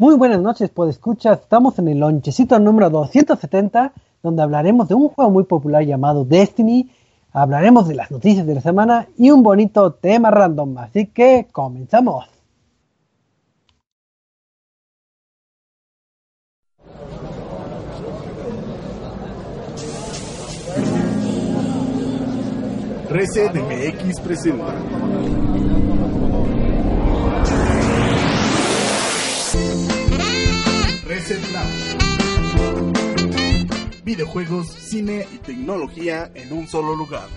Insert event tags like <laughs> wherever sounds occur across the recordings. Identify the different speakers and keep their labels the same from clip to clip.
Speaker 1: Muy buenas noches, pues escuchar. Estamos en el lonchecito número 270, donde hablaremos de un juego muy popular llamado Destiny. Hablaremos de las noticias de la semana y un bonito tema random. Así que comenzamos.
Speaker 2: Reset MX presenta. Videojuegos, cine y tecnología en un solo lugar.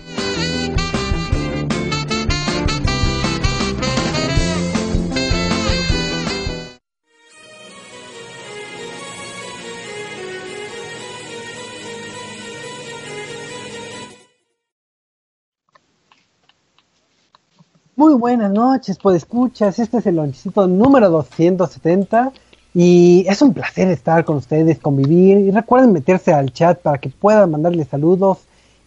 Speaker 1: Muy buenas noches, pues escuchas. Este es el lonchecito número 270 y es un placer estar con ustedes, convivir. Y recuerden meterse al chat para que puedan mandarles saludos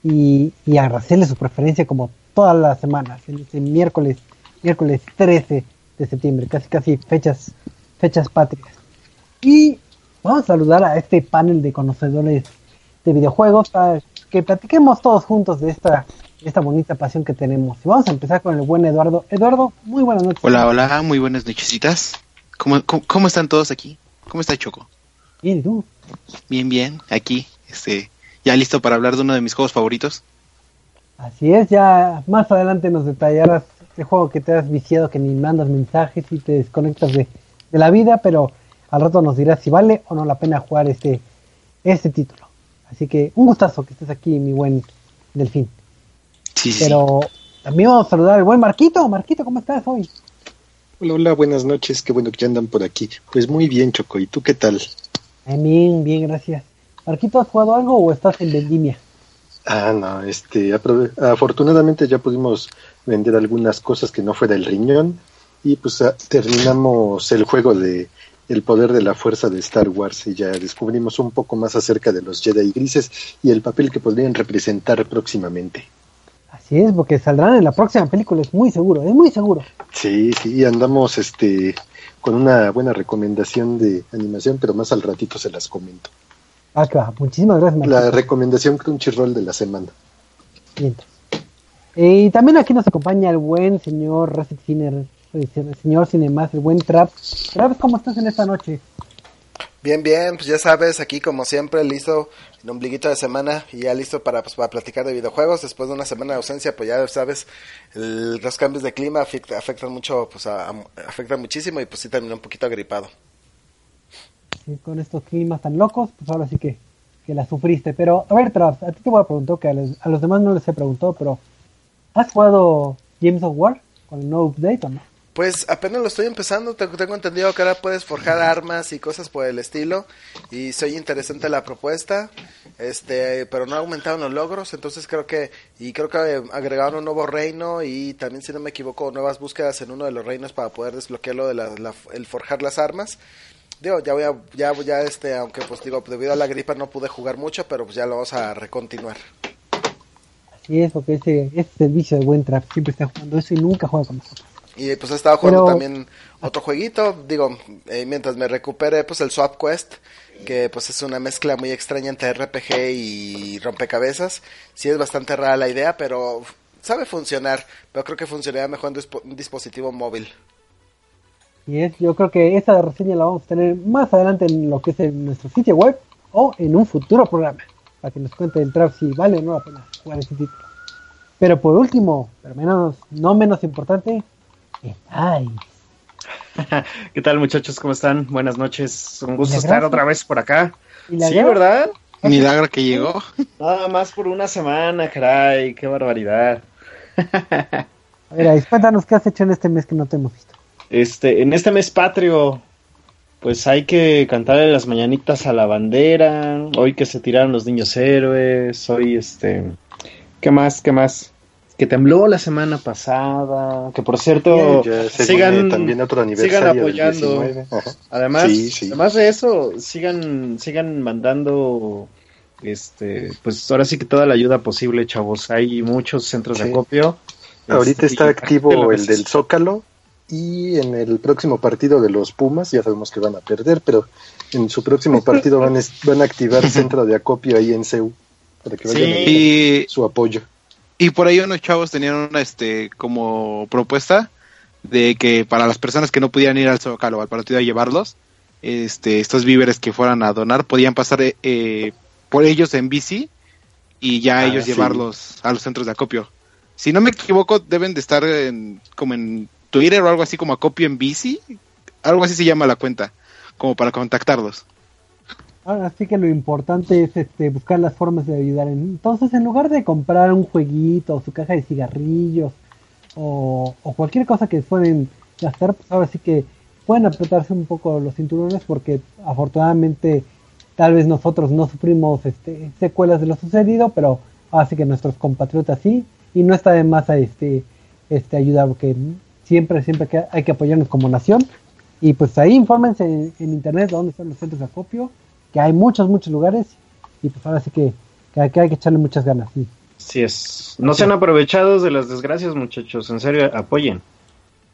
Speaker 1: y, y agradecerles su preferencia como todas las semanas, en este miércoles, miércoles 13 de septiembre, casi casi fechas, fechas patrias. Y vamos a saludar a este panel de conocedores de videojuegos para que platiquemos todos juntos de esta, esta bonita pasión que tenemos. Y vamos a empezar con el buen Eduardo. Eduardo, muy buenas noches.
Speaker 3: Hola, hola, muy buenas nochesitas. ¿Cómo, cómo, cómo están todos aquí? ¿Cómo está Choco?
Speaker 1: Bien, ¿y tú?
Speaker 3: Bien, bien, aquí, este, ya listo para hablar de uno de mis juegos favoritos.
Speaker 1: Así es, ya más adelante nos detallarás el juego que te has viciado, que ni mandas mensajes y te desconectas de, de la vida, pero al rato nos dirás si vale o no la pena jugar este, este título. Así que un gustazo que estés aquí, mi buen Delfín.
Speaker 3: Sí, sí.
Speaker 1: Pero también vamos a saludar al buen Marquito. Marquito, ¿cómo estás hoy?
Speaker 4: Hola, hola, buenas noches, qué bueno que ya andan por aquí. Pues muy bien, Choco, ¿y tú qué tal?
Speaker 1: Eh, Bien, bien, gracias. Marquito, ¿has jugado algo o estás en vendimia?
Speaker 4: Ah, no, este, afortunadamente ya pudimos vender algunas cosas que no fuera el riñón y pues ah, terminamos el juego de El poder de la fuerza de Star Wars y ya descubrimos un poco más acerca de los Jedi grises y el papel que podrían representar próximamente.
Speaker 1: Así es, porque saldrán en la próxima película, es muy seguro, es muy seguro.
Speaker 4: Sí, sí, y andamos este con una buena recomendación de animación, pero más al ratito se las comento.
Speaker 1: Ah, que va. Muchísimas gracias, Marquito.
Speaker 4: La recomendación Crunchyroll de la semana.
Speaker 1: Eh, y también aquí nos acompaña el buen señor Reset Ciner, el señor Cinemas, el buen Trap. Trap, ¿cómo estás en esta noche?
Speaker 5: Bien, bien, pues ya sabes, aquí como siempre, listo, el ombliguito de semana y ya listo para, pues, para platicar de videojuegos. Después de una semana de ausencia, pues ya sabes, el- los cambios de clima afecta- afectan mucho, pues a- afectan muchísimo y pues sí terminé un poquito agripado.
Speaker 1: Sí, con estos climas tan locos, pues ahora sí que, que la sufriste. Pero, a ver, Trap, a ti te voy a preguntar, que a los, a los demás no les he preguntado, pero ¿has jugado Games of War con el nuevo update o no?
Speaker 5: Pues apenas lo estoy empezando, te- tengo entendido que ahora puedes forjar armas y cosas por el estilo y soy interesante la propuesta, este, pero no aumentaron los logros, entonces creo que y creo que agregaron un nuevo reino y también si no me equivoco nuevas búsquedas en uno de los reinos para poder desbloquearlo de la, la- el forjar las armas. Digo, ya voy a, ya, ya este, aunque pues digo, debido a la gripa no pude jugar mucho, pero pues ya lo vamos a recontinuar.
Speaker 1: Así es, porque ese, ese es el vicio de buen Trap, siempre está jugando eso y nunca juega con nosotros.
Speaker 5: Y pues he estado jugando
Speaker 1: Pero-
Speaker 5: también otro jueguito, digo, eh, mientras me recupere, pues el Swap Quest, que pues es una mezcla muy extraña entre RPG y rompecabezas. Sí es bastante rara la idea, pero sabe funcionar, pero creo que funcionaría mejor en dispo- un dispositivo móvil.
Speaker 1: Y es, yo creo que esta reseña la vamos a tener más adelante en lo que es en nuestro sitio web o en un futuro programa, para que nos cuente el Trap si vale o no la pena jugar ese título. Pero por último, pero menos, no menos importante, <laughs>
Speaker 6: ¿Qué tal muchachos? ¿Cómo están? Buenas noches. Un gusto
Speaker 1: Milagroso.
Speaker 6: estar otra vez por acá.
Speaker 1: ¿Y la
Speaker 6: Sí? ¿verdad?
Speaker 3: Milagro que llegó. <laughs>
Speaker 6: Nada más por una semana, caray. Qué barbaridad.
Speaker 1: A ver, cuéntanos qué has hecho en este mes que no te hemos visto.
Speaker 6: Este, en este mes patrio, pues hay que cantarle las mañanitas a la bandera. Hoy que se tiraron los niños héroes. Hoy, este, ¿qué más? ¿Qué más? Que tembló la semana pasada. Que por cierto,
Speaker 4: Ya
Speaker 6: sigan,
Speaker 4: también otro aniversario
Speaker 6: sigan apoyando.
Speaker 4: 19. Ajá.
Speaker 6: Además,
Speaker 4: Sí, sí.
Speaker 6: además de eso, sigan, sigan mandando, este, pues ahora sí que toda la ayuda posible, chavos. Hay muchos centros de acopio.
Speaker 4: Ahorita
Speaker 6: Este,
Speaker 4: está activo el del Zócalo y en el próximo partido de los Pumas, ya sabemos que van a perder, pero en su próximo partido van, van a activar <laughs> centro de acopio ahí en CEU para que vayan a su apoyo.
Speaker 3: Y por ahí unos chavos tenían una este como propuesta de que para las personas que no pudieran ir al Zócalo o al partido a llevarlos, este, estos víveres que fueran a donar podían pasar eh, eh, por ellos en bici y ya
Speaker 4: Ah,
Speaker 3: ellos
Speaker 4: sí.
Speaker 3: llevarlos a los centros de acopio. Si no me equivoco, deben de estar en, como en Twitter o algo así como acopio en bici, algo así se llama la cuenta, como para contactarlos.
Speaker 1: Ahora sí que lo importante es este, buscar las formas de ayudar. Entonces, en lugar de comprar un jueguito o su caja de cigarrillos o, cualquier cosa que pueden gastar, pues ahora sí que pueden apretarse un poco los cinturones porque afortunadamente tal vez nosotros no sufrimos este, secuelas de lo sucedido, pero así que nuestros compatriotas sí y no está de más a este, este ayudar porque siempre siempre que hay que apoyarnos como nación y pues ahí infórmense en, en internet dónde están los centros de acopio que hay muchos, muchos lugares y pues ahora sí que, que, que hay que echarle muchas ganas. Sí.
Speaker 6: Así es. No sean aprovechados de las desgracias, muchachos. En serio, apoyen.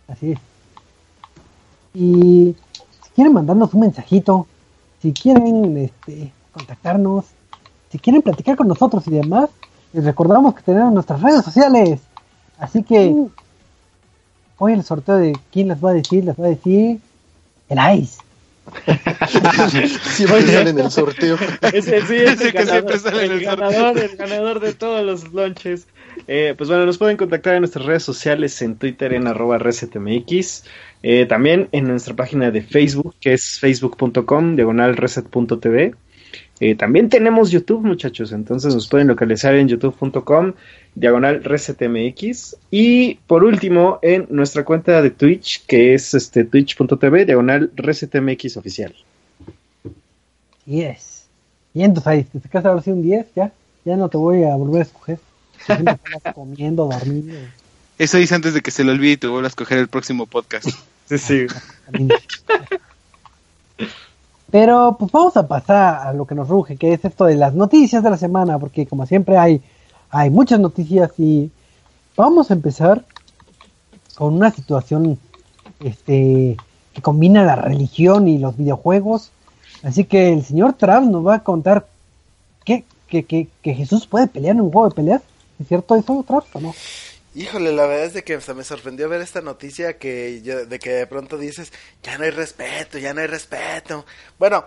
Speaker 1: Así es. Y si quieren mandarnos un mensajito, si quieren este, contactarnos, si quieren platicar con nosotros y demás, les recordamos que tenemos nuestras redes sociales. Así que hoy el sorteo de quién las va a decir, las va a decir el Ice. <laughs>
Speaker 4: Siempre sale en el sorteo.
Speaker 6: Ese sí es
Speaker 3: Ese
Speaker 6: el,
Speaker 3: que
Speaker 6: ganador,
Speaker 3: siempre sale en
Speaker 6: el
Speaker 3: el sorteo.
Speaker 6: ganador, el ganador de todos los lunches. Eh, pues bueno, nos pueden contactar en nuestras redes sociales, en Twitter en arroba resetmx, eh, también en nuestra página de Facebook, que es facebook.com, diagonal reset.tv. Eh, también tenemos YouTube, muchachos, entonces nos pueden localizar en youtube.com, diagonal resetmx. Y por último, en nuestra cuenta de Twitch, que es este twitch.tv, diagonal resetmx oficial.
Speaker 1: Yes. Y entonces, ¿te sacas ahora sí un 10? Ya, ya no te voy a volver a escoger. <laughs> Comiendo, dormido.
Speaker 3: Eso dice antes de que se le olvide y te vuelvas a escoger el próximo podcast. <laughs>
Speaker 6: Sí, sí.
Speaker 1: Pero pues vamos a pasar a lo que nos ruge, que es esto de las noticias de la semana, porque como siempre hay, hay muchas noticias y vamos a empezar con una situación este, que combina la religión y los videojuegos. Así que el señor Trav nos va a contar que, que, que, que Jesús puede pelear en un juego de peleas. ¿Es cierto eso, Trav, o no?
Speaker 5: Híjole, la verdad es de que se me sorprendió ver esta noticia que yo- de que de pronto dices, ya no hay respeto, ya no hay respeto. Bueno,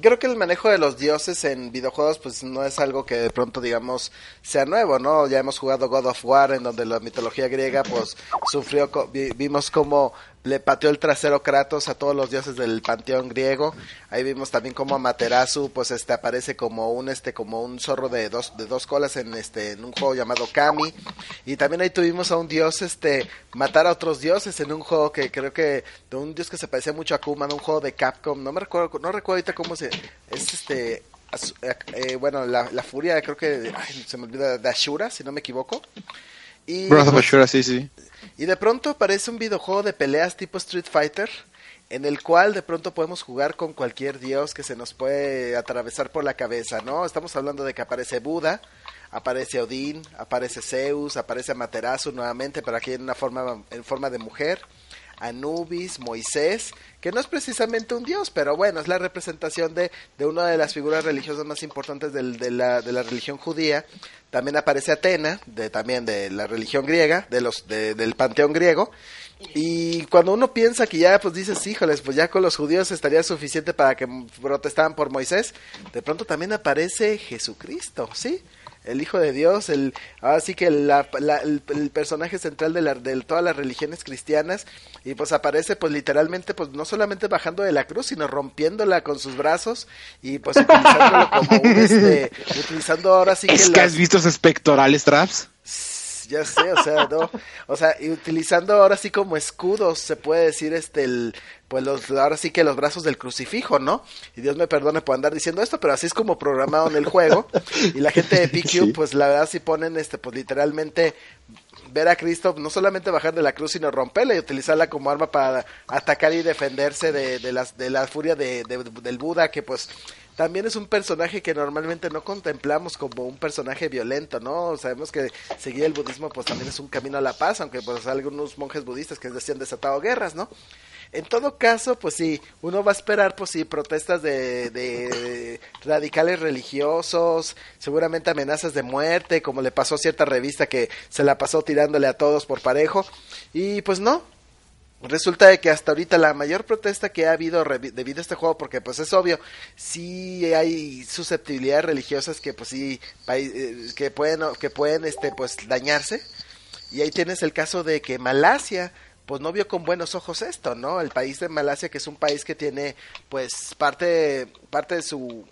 Speaker 5: creo que el manejo de los dioses en videojuegos pues no es algo que de pronto digamos sea nuevo, ¿no? Ya hemos jugado God of War en donde la mitología griega pues sufrió, vimos cómo le pateó el trasero Kratos a todos los dioses del panteón griego. Ahí vimos también cómo Amaterasu pues este aparece como un este como un zorro de dos de dos colas en este en un juego llamado Kami y también ahí tuvimos a un dios este matar a otros dioses en un juego que creo que de un dios que se parecía mucho a Kuma, en un juego de Capcom, no me recuerdo no recuerdo ahorita cómo se es este eh, eh, bueno, la, la furia creo que ay, se me olvida de Ashura, si no me equivoco. Y
Speaker 3: Breath of Ashura, sí, sí.
Speaker 5: y de pronto aparece un videojuego de peleas tipo Street Fighter, en el cual de pronto podemos jugar con cualquier dios que se nos puede atravesar por la cabeza, ¿no? Estamos hablando de que aparece Buda, aparece Odín, aparece Zeus, aparece Amaterasu nuevamente, pero aquí en una forma en forma de mujer. Anubis, Moisés, que no es precisamente un dios, pero bueno, es la representación de, de una de las figuras religiosas más importantes del- de, la, de la religión judía. También aparece Atena, de, también de la religión griega, de los, de- del panteón griego. Y cuando uno piensa que ya, pues dices, híjoles, pues ya con los judíos estaría suficiente para que protestaran por Moisés, de pronto también aparece Jesucristo, ¿sí? El Hijo de Dios, el, así que la- la- el, el personaje central de, la, de todas las religiones cristianas, y pues aparece pues literalmente, pues no solamente bajando de la cruz, sino rompiéndola con sus brazos, y pues utilizándolo como un, <laughs> este, utilizando ahora sí que
Speaker 3: ¿Es que has visto esos pectorales, Traps?
Speaker 5: Ya sé, o sea, no, o sea, y utilizando ahora sí como escudos, se puede decir, este, el, pues los, ahora sí que los brazos del crucifijo, ¿no? Y Dios me perdone por andar diciendo esto, pero así es como programado en el juego, y la gente de <laughs> PQ,
Speaker 4: Sí.
Speaker 5: pues la verdad sí ponen, este, pues literalmente ver a Cristo no solamente bajar de la cruz, sino romperla y utilizarla como arma para atacar y defenderse de, las, de la furia de, de- del Buda, que pues también es un personaje que normalmente no contemplamos como un personaje violento, ¿no? Sabemos que seguir el budismo pues también es un camino a la paz, aunque pues algunos monjes budistas que decían desatado guerras, ¿no? En todo caso, pues sí, uno va a esperar, pues sí, protestas de, de radicales religiosos, seguramente amenazas de muerte, como le pasó a cierta revista que se la pasó tirándole a todos por parejo. Y pues no, Resulta de que hasta ahorita la mayor protesta que ha habido debido a este juego, porque pues es obvio, sí hay susceptibilidades religiosas que pues sí, eh, que pueden, que pueden este pues dañarse. Y ahí tienes el caso de que Malasia pues no vio con buenos ojos esto, ¿no? El país de Malasia que es un país que tiene pues parte, parte de su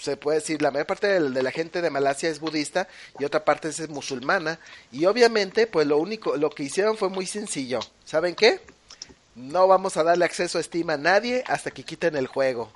Speaker 5: se puede decir, la mayor parte de, la gente de Malasia es budista y otra parte es musulmana. Y obviamente, pues lo único, lo que hicieron fue muy sencillo. ¿Saben qué? No vamos a darle acceso a Steam a nadie hasta que quiten el juego.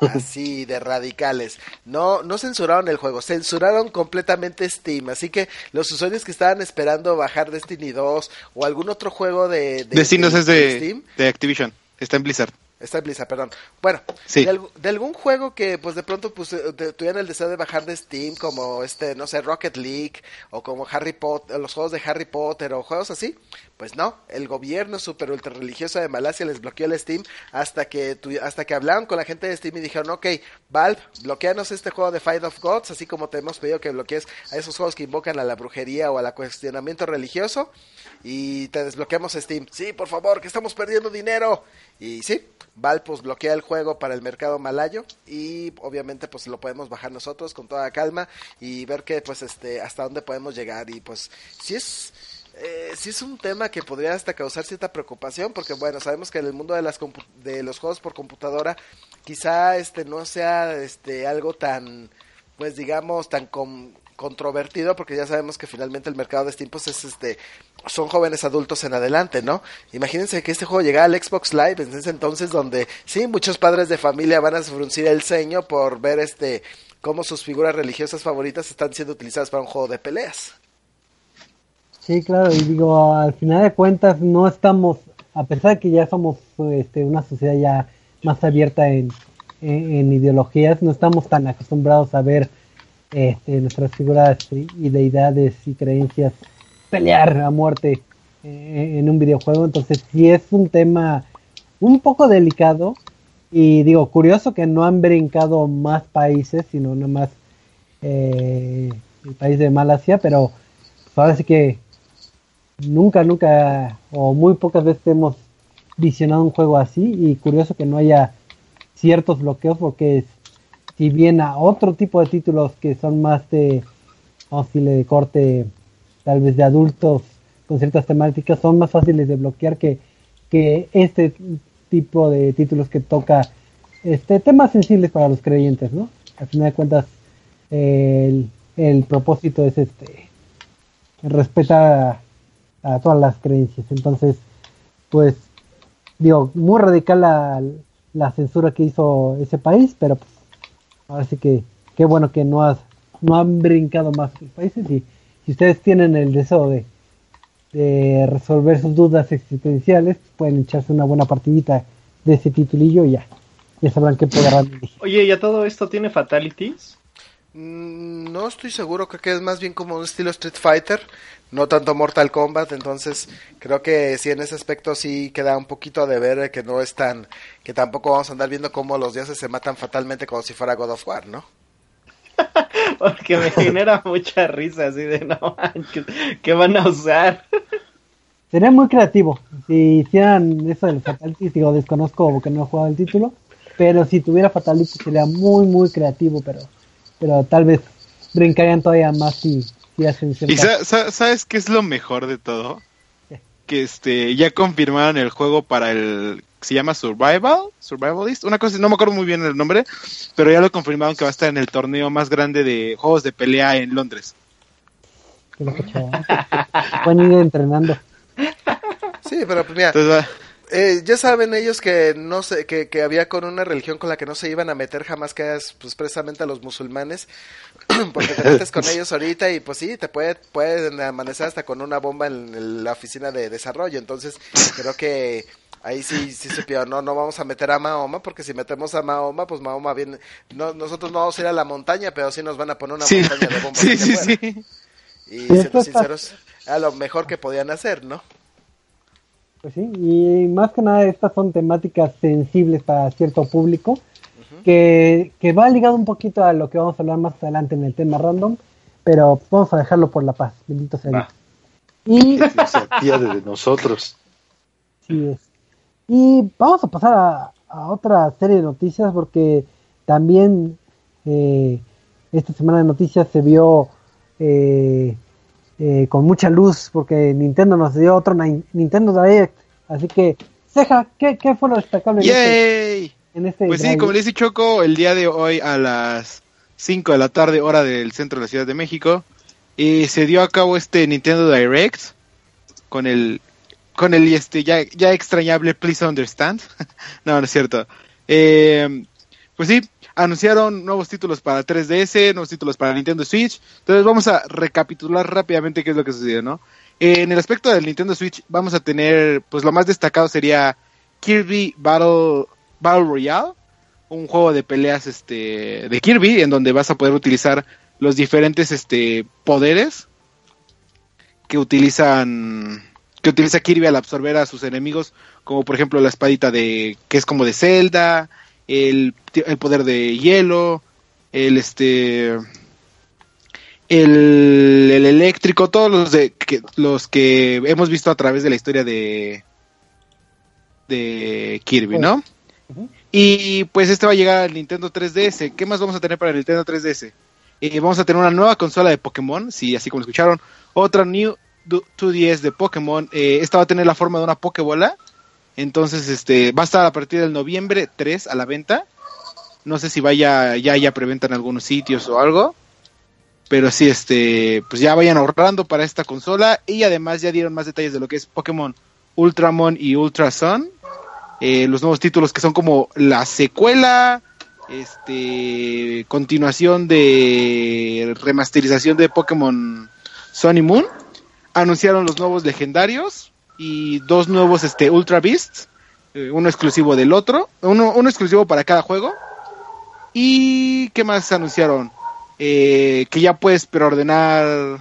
Speaker 5: Así de radicales. No, no censuraron el juego, censuraron completamente Steam. Así que los usuarios que estaban esperando bajar Destiny 2 o algún otro juego de, de-
Speaker 3: es de,
Speaker 5: Steam,
Speaker 3: de Activision. Está en Blizzard.
Speaker 5: Está en Blizzard, perdón. Bueno,
Speaker 3: Sí.
Speaker 5: de, algún juego que pues de pronto pues eh, tuvieran el deseo de bajar de Steam, como este, no sé, Rocket League, o como Harry Potter, los juegos de Harry Potter, o juegos así, pues no, el gobierno super ultra religioso de Malasia les bloqueó el Steam hasta que tu- hasta que hablaron con la gente de Steam y dijeron, ok, Valve, bloqueanos este juego de Fight of Gods, así como te hemos pedido que bloquees a esos juegos que invocan a la brujería o al cuestionamiento religioso, y te desbloqueamos Steam. Sí, por favor, que estamos perdiendo dinero. Y sí, Valve pues bloquea el juego para el mercado malayo y obviamente pues lo podemos bajar nosotros con toda calma y ver que pues este hasta dónde podemos llegar y pues si es eh, sí es un tema que podría hasta causar cierta preocupación porque bueno sabemos que en el mundo de las de los juegos por computadora quizá este no sea este algo tan pues digamos tan com- controvertido porque ya sabemos que finalmente el mercado de Steam pues es este son jóvenes adultos en adelante, ¿no? Imagínense que este juego llegara al Xbox Live en ese entonces donde sí muchos padres de familia van a fruncir el ceño por ver este cómo sus figuras religiosas favoritas están siendo utilizadas para un juego de peleas.
Speaker 1: Sí, claro, y digo, al final de cuentas no estamos, a pesar de que ya somos este, una sociedad ya más abierta en, ideologías, no estamos tan acostumbrados a ver este, nuestras figuras y deidades y creencias pelear a muerte eh, en un videojuego, entonces sí es un tema un poco delicado y digo, curioso que no han brincado más países, sino nada más eh, el país de Malasia, pero pues ahora sí que nunca, nunca o muy pocas veces hemos visionado un juego así y curioso que no haya ciertos bloqueos porque si bien a otro tipo de títulos que son más de, vamos de corte tal vez de adultos con ciertas temáticas son más fáciles de bloquear que, que este tipo de títulos que toca este temas sensibles para los creyentes, ¿no? Al final de cuentas el, el propósito es este respetar a, a todas las creencias. Entonces, pues, digo, muy radical la, la censura que hizo ese país, pero pues, ahora sí que qué bueno que no, has, no han brincado más los países y si ustedes tienen el deseo de, de resolver sus dudas existenciales, pueden echarse una buena partidita de ese titulillo y ya, ya sabrán qué podrán.
Speaker 6: Oye, ¿ya todo esto tiene fatalities?
Speaker 5: Mm, No estoy seguro, creo que es más bien como un estilo Street Fighter, no tanto Mortal Kombat, entonces creo que sí en ese aspecto sí queda un poquito de ver eh, que no es tan, que tampoco vamos a andar viendo cómo los dioses se matan fatalmente como si fuera God of War, ¿no? <laughs>
Speaker 6: Porque me genera <laughs> mucha risa así de no manches, ¿qué van a usar? <laughs>
Speaker 1: Sería muy creativo si hicieran eso de los fatalities, digo, desconozco porque no he jugado el título, pero si tuviera fatalities sería muy, muy creativo, pero, pero tal vez brincarían todavía más si, si hacen
Speaker 3: ¿Y sa- sa- sabes qué es lo mejor de todo?
Speaker 1: ¿Qué?
Speaker 3: Que este ya confirmaron el juego para el se llama Survival, Survivalist, una cosa, no me acuerdo muy bien el nombre, pero ya lo confirmaron que va a estar en el torneo más grande de juegos de pelea en Londres.
Speaker 1: chaval. <laughs> Pueden ir entrenando.
Speaker 5: Sí, pero pues mira,
Speaker 3: Entonces
Speaker 5: eh, ya saben ellos que no sé, que, que había con una religión con la que no se iban a meter jamás que es pues precisamente a los musulmanes, <clears throat> porque te metes con ellos ahorita y pues sí, te puede, pueden amanecer hasta con una bomba en, en la oficina de desarrollo, entonces creo que ahí sí, sí supieron, no, no vamos a meter a Mahoma, porque si metemos a Mahoma, pues Mahoma viene, no, nosotros no vamos a ir a la montaña, pero sí nos van a poner una
Speaker 3: Sí,
Speaker 5: montaña de bombas. <laughs>
Speaker 3: sí,
Speaker 5: allá
Speaker 3: sí,
Speaker 5: afuera.
Speaker 3: sí.
Speaker 5: Y siendo sinceros, a lo mejor que podían hacer, ¿no?
Speaker 1: Pues sí, y más que nada estas son temáticas sensibles para cierto público, que, que va ligado un poquito a lo que vamos a hablar más adelante en el tema random, pero vamos a dejarlo por la paz, bendito sea Dios. Y <laughs>
Speaker 4: se de nosotros.
Speaker 1: Sí es. Y vamos a pasar a, a otra serie de noticias porque también eh, esta semana de noticias se vio eh, eh, con mucha luz porque Nintendo nos dio otro Ni- Nintendo Direct. Así que, Ceja, ¿qué, qué fue lo destacable en este, este
Speaker 3: Pues sí, como le dice Choco, el día de hoy a las 5 de la tarde, hora del centro de la Ciudad de México, eh, se dio a cabo este Nintendo Direct con el con el este ya, ya extrañable Please Understand. <laughs> no, no es cierto. Eh, pues sí, anunciaron nuevos títulos para 3DS, nuevos títulos para Nintendo Switch. Entonces vamos a recapitular rápidamente qué es lo que sucedió, ¿no? En el aspecto del Nintendo Switch vamos a tener, pues lo más destacado sería Kirby Battle, Battle Royale, un juego de peleas este de Kirby en donde vas a poder utilizar los diferentes este poderes que utilizan que utiliza Kirby al absorber a sus enemigos, como por ejemplo la espadita de que es como de Zelda, el, el poder de hielo, el este el, el eléctrico, todos los de que, los que hemos visto a través de la historia de de Kirby, ¿no?
Speaker 1: Ujú.
Speaker 3: Y pues este va a llegar al Nintendo 3DS. ¿Qué más vamos a tener para el Nintendo 3DS? Eh, vamos a tener una nueva consola de Pokémon, sí, así como lo escucharon. Otra New du- 2DS de Pokémon. Eh, esta va a tener la forma de una Pokébola. Entonces, este, va a estar a partir del noviembre 3 a la venta. No sé si vaya, ya haya preventa en algunos sitios o algo. Pero sí, este, pues ya vayan ahorrando para esta consola. Y además ya dieron más detalles de lo que es Pokémon Ultramon y Ultra Sun. Eh, los nuevos títulos que son como la secuela, este, continuación de remasterización de Pokémon Sun y Moon. Anunciaron los nuevos legendarios y dos nuevos este, Ultra Beasts, eh, uno exclusivo del otro, uno, uno exclusivo para cada juego. ¿Y qué más anunciaron? Eh, que ya puedes preordenar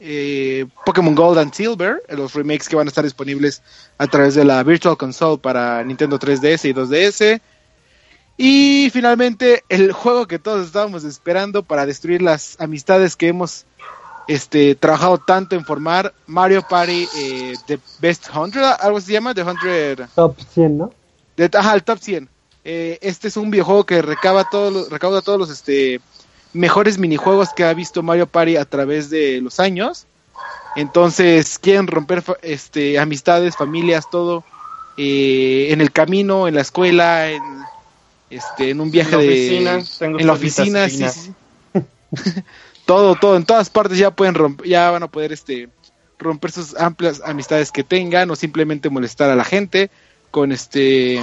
Speaker 3: eh, Pokémon Gold and Silver, los remakes que van a estar disponibles a través de la Virtual Console para Nintendo 3DS y 2DS. Y finalmente el juego que todos estábamos esperando para destruir las amistades que hemos este, trabajado tanto en formar, Mario Party eh, The Best 100, algo se llama, The 100...
Speaker 1: Top 100, ¿no?
Speaker 3: De, ajá, el top 100. Eh, este es un videojuego que recaba todos recauda todos los este, mejores minijuegos que ha visto Mario Party a través de los años. Entonces quieren romper este, amistades, familias, todo eh, en el camino, en la escuela, en, este, en un viaje
Speaker 6: En la
Speaker 3: de
Speaker 6: oficina,
Speaker 3: en la oficina, sí, sí. <laughs> todo, todo, en todas partes ya pueden romper, ya van a poder este romper sus amplias amistades que tengan o simplemente molestar a la gente con este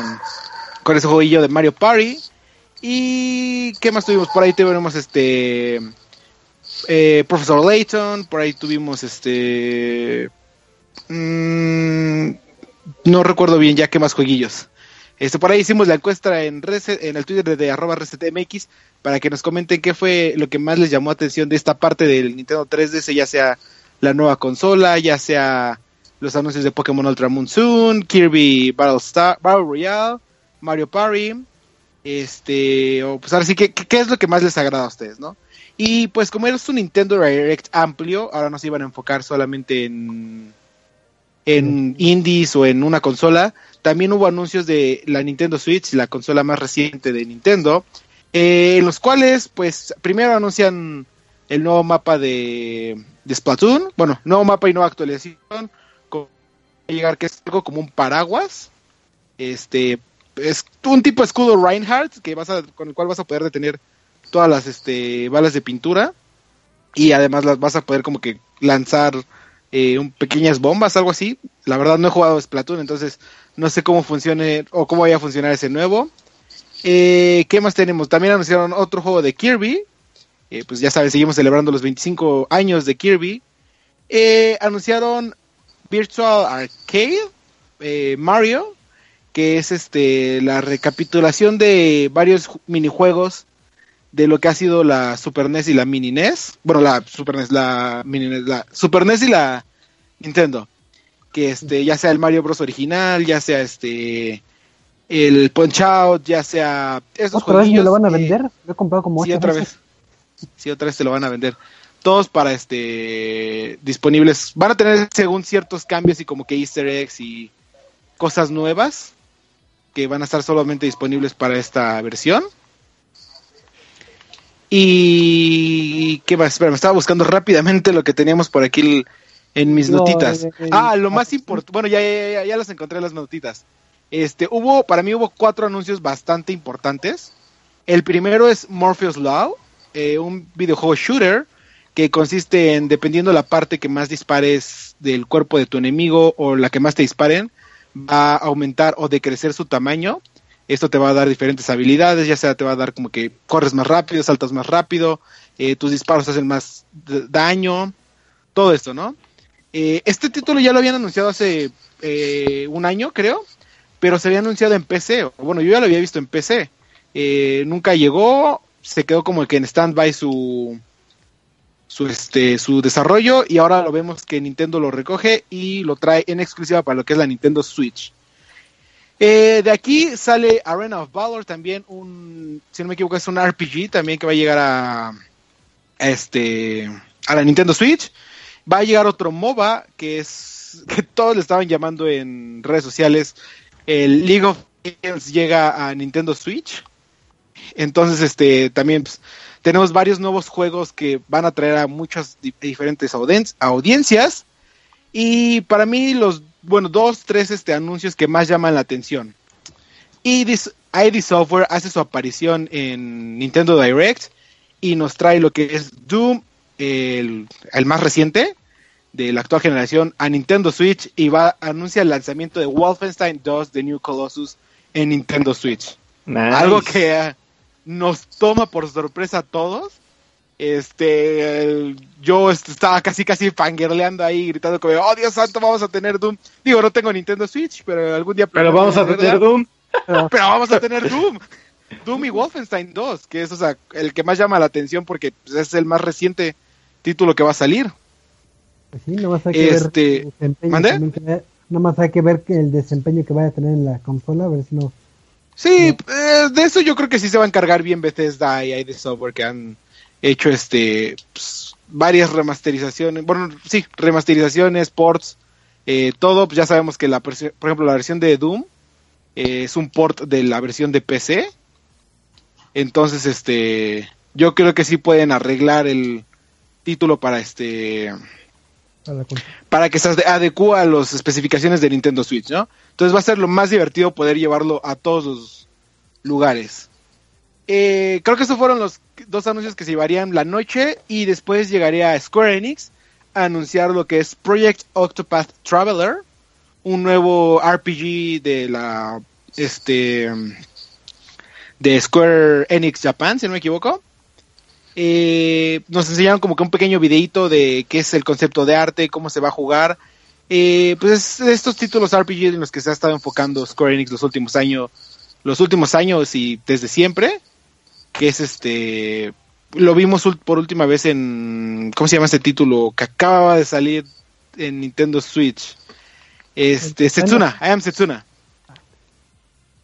Speaker 3: con ese jueguillo de Mario Party. Y qué más tuvimos por ahí tuvimos este eh, Professor Layton por ahí tuvimos este mm, no recuerdo bien ya qué más jueguillos este por ahí hicimos la encuesta en Reset- en el Twitter de, arroba resetmx para que nos comenten qué fue lo que más les llamó atención de esta parte del Nintendo 3DS ya sea la nueva consola ya sea los anuncios de Pokémon Ultra Moon Soon, Kirby Battle, Royale, Mario Party, este, o pues ahora sí, ¿qué, qué, es lo que más les agrada a ustedes, no? Y pues como es un Nintendo Direct amplio, ahora no se iban a enfocar solamente en, en indies o en una consola, también hubo anuncios de la Nintendo Switch, la consola más reciente de Nintendo, eh, en los cuales pues primero anuncian el nuevo mapa de, de Splatoon, bueno, nuevo mapa y nueva actualización, con- llegar que es algo como un paraguas, este, es un tipo escudo Reinhardt que vas a, con el cual vas a poder detener todas las este, balas de pintura y además las vas a poder como que lanzar eh, un, pequeñas bombas, algo así. La verdad no he jugado Splatoon, entonces no sé cómo funcione o cómo vaya a funcionar ese nuevo. Eh, ¿Qué más tenemos? También anunciaron otro juego de Kirby. Eh, pues ya saben, seguimos celebrando los 25 años de Kirby. Anunciaron Virtual Arcade Mario, que es este la recapitulación de varios minijuegos de lo que ha sido la Super NES y la Mini NES. Bueno, la Super NES, la Mini NES, la Super NES y la Nintendo. Que este, ya sea el Mario Bros original, ya sea este el Punch Out, ya sea
Speaker 1: esos ¿Otra vez me lo van a vender? lo he comprado como
Speaker 3: sí, otra vez. Sí, otra vez te lo van a vender. Todos para este disponibles. Van a tener según ciertos cambios y como que Easter eggs y cosas nuevas que van a estar solamente disponibles para esta versión. Y qué más, espera, me estaba buscando rápidamente lo que teníamos por aquí en mis notitas. ah, lo más importante, bueno, ya, ya, ya, las encontré las notitas. Este, hubo, para mí hubo cuatro anuncios bastante importantes. El primero es Morpheus Law, eh, un videojuego shooter que consiste en, dependiendo la parte que más dispares del cuerpo de tu enemigo o la que más te disparen, va a aumentar o decrecer su tamaño esto te va a dar diferentes habilidades, ya sea te va a dar como que corres más rápido, saltas más rápido, eh, tus disparos hacen más daño, todo esto, ¿no? Eh, este título ya lo habían anunciado hace eh, un año, creo, pero se había anunciado en PC. Bueno, yo ya lo había visto en PC. nunca llegó, se quedó como que en stand-by su, su, este, su desarrollo y ahora lo vemos que Nintendo lo recoge y lo trae en exclusiva para lo que es la Nintendo Switch. Eh, de aquí sale Arena of Valor, también un, si no me equivoco, es un RPG también que va a llegar a, este a la Nintendo Switch. Va a llegar otro MOBA que es <laughs> que todos le estaban llamando en redes sociales. El League of Legends llega a Nintendo Switch. Entonces, este también pues, tenemos varios nuevos juegos que van a traer a muchas diferentes audiencias. Y para mí los bueno, dos, tres este, anuncios que más llaman la atención. ID Software hace su aparición en Nintendo Direct y nos trae lo que es Doom, el, más reciente de la actual generación, a Nintendo Switch y va anuncia el lanzamiento de Wolfenstein 2 The New Colossus en Nintendo Switch. Algo que eh, nos toma por sorpresa a todos este, yo estaba casi casi fangirleando ahí, gritando como, oh Dios santo, vamos a tener Doom. Digo, no tengo Nintendo Switch, pero algún día...
Speaker 6: Pero vamos a tener Doom.
Speaker 3: Pero vamos a tener Doom. Doom y Wolfenstein 2, que es o sea, el que más llama la atención porque pues, es el más reciente título que va a salir.
Speaker 1: Pues sí, nomás hay que este, ver más hay que ver el desempeño que vaya a tener en la consola, a ver si no...
Speaker 3: Sí, eh, de eso yo creo que sí se va a encargar bien Bethesda y de software que han hecho este pues, varias remasterizaciones, bueno, sí, remasterizaciones, ports, eh, todo, pues ya sabemos que la por ejemplo la versión de Doom eh, es un port de la versión de PC. Entonces, este, yo creo que sí pueden arreglar el título para este para que se adecue a las especificaciones de Nintendo Switch, ¿no? Entonces va a ser lo más divertido poder llevarlo a todos los lugares. Eh, creo que estos fueron los dos anuncios que se llevarían la noche y después llegaría Square Enix a anunciar lo que es Project Octopath Traveler, un nuevo RPG de la este de Square Enix Japan, si no me equivoco. Eh, nos enseñaron como que un pequeño videito de qué es el concepto de arte, cómo se va a jugar. Eh, pues estos títulos RPG en los que se ha estado enfocando Square Enix los últimos años, los últimos años y desde siempre que es este lo vimos por última vez en ¿cómo se llama ese título? que acaba de salir en Nintendo Switch. Este Setsuna, I am Setsuna.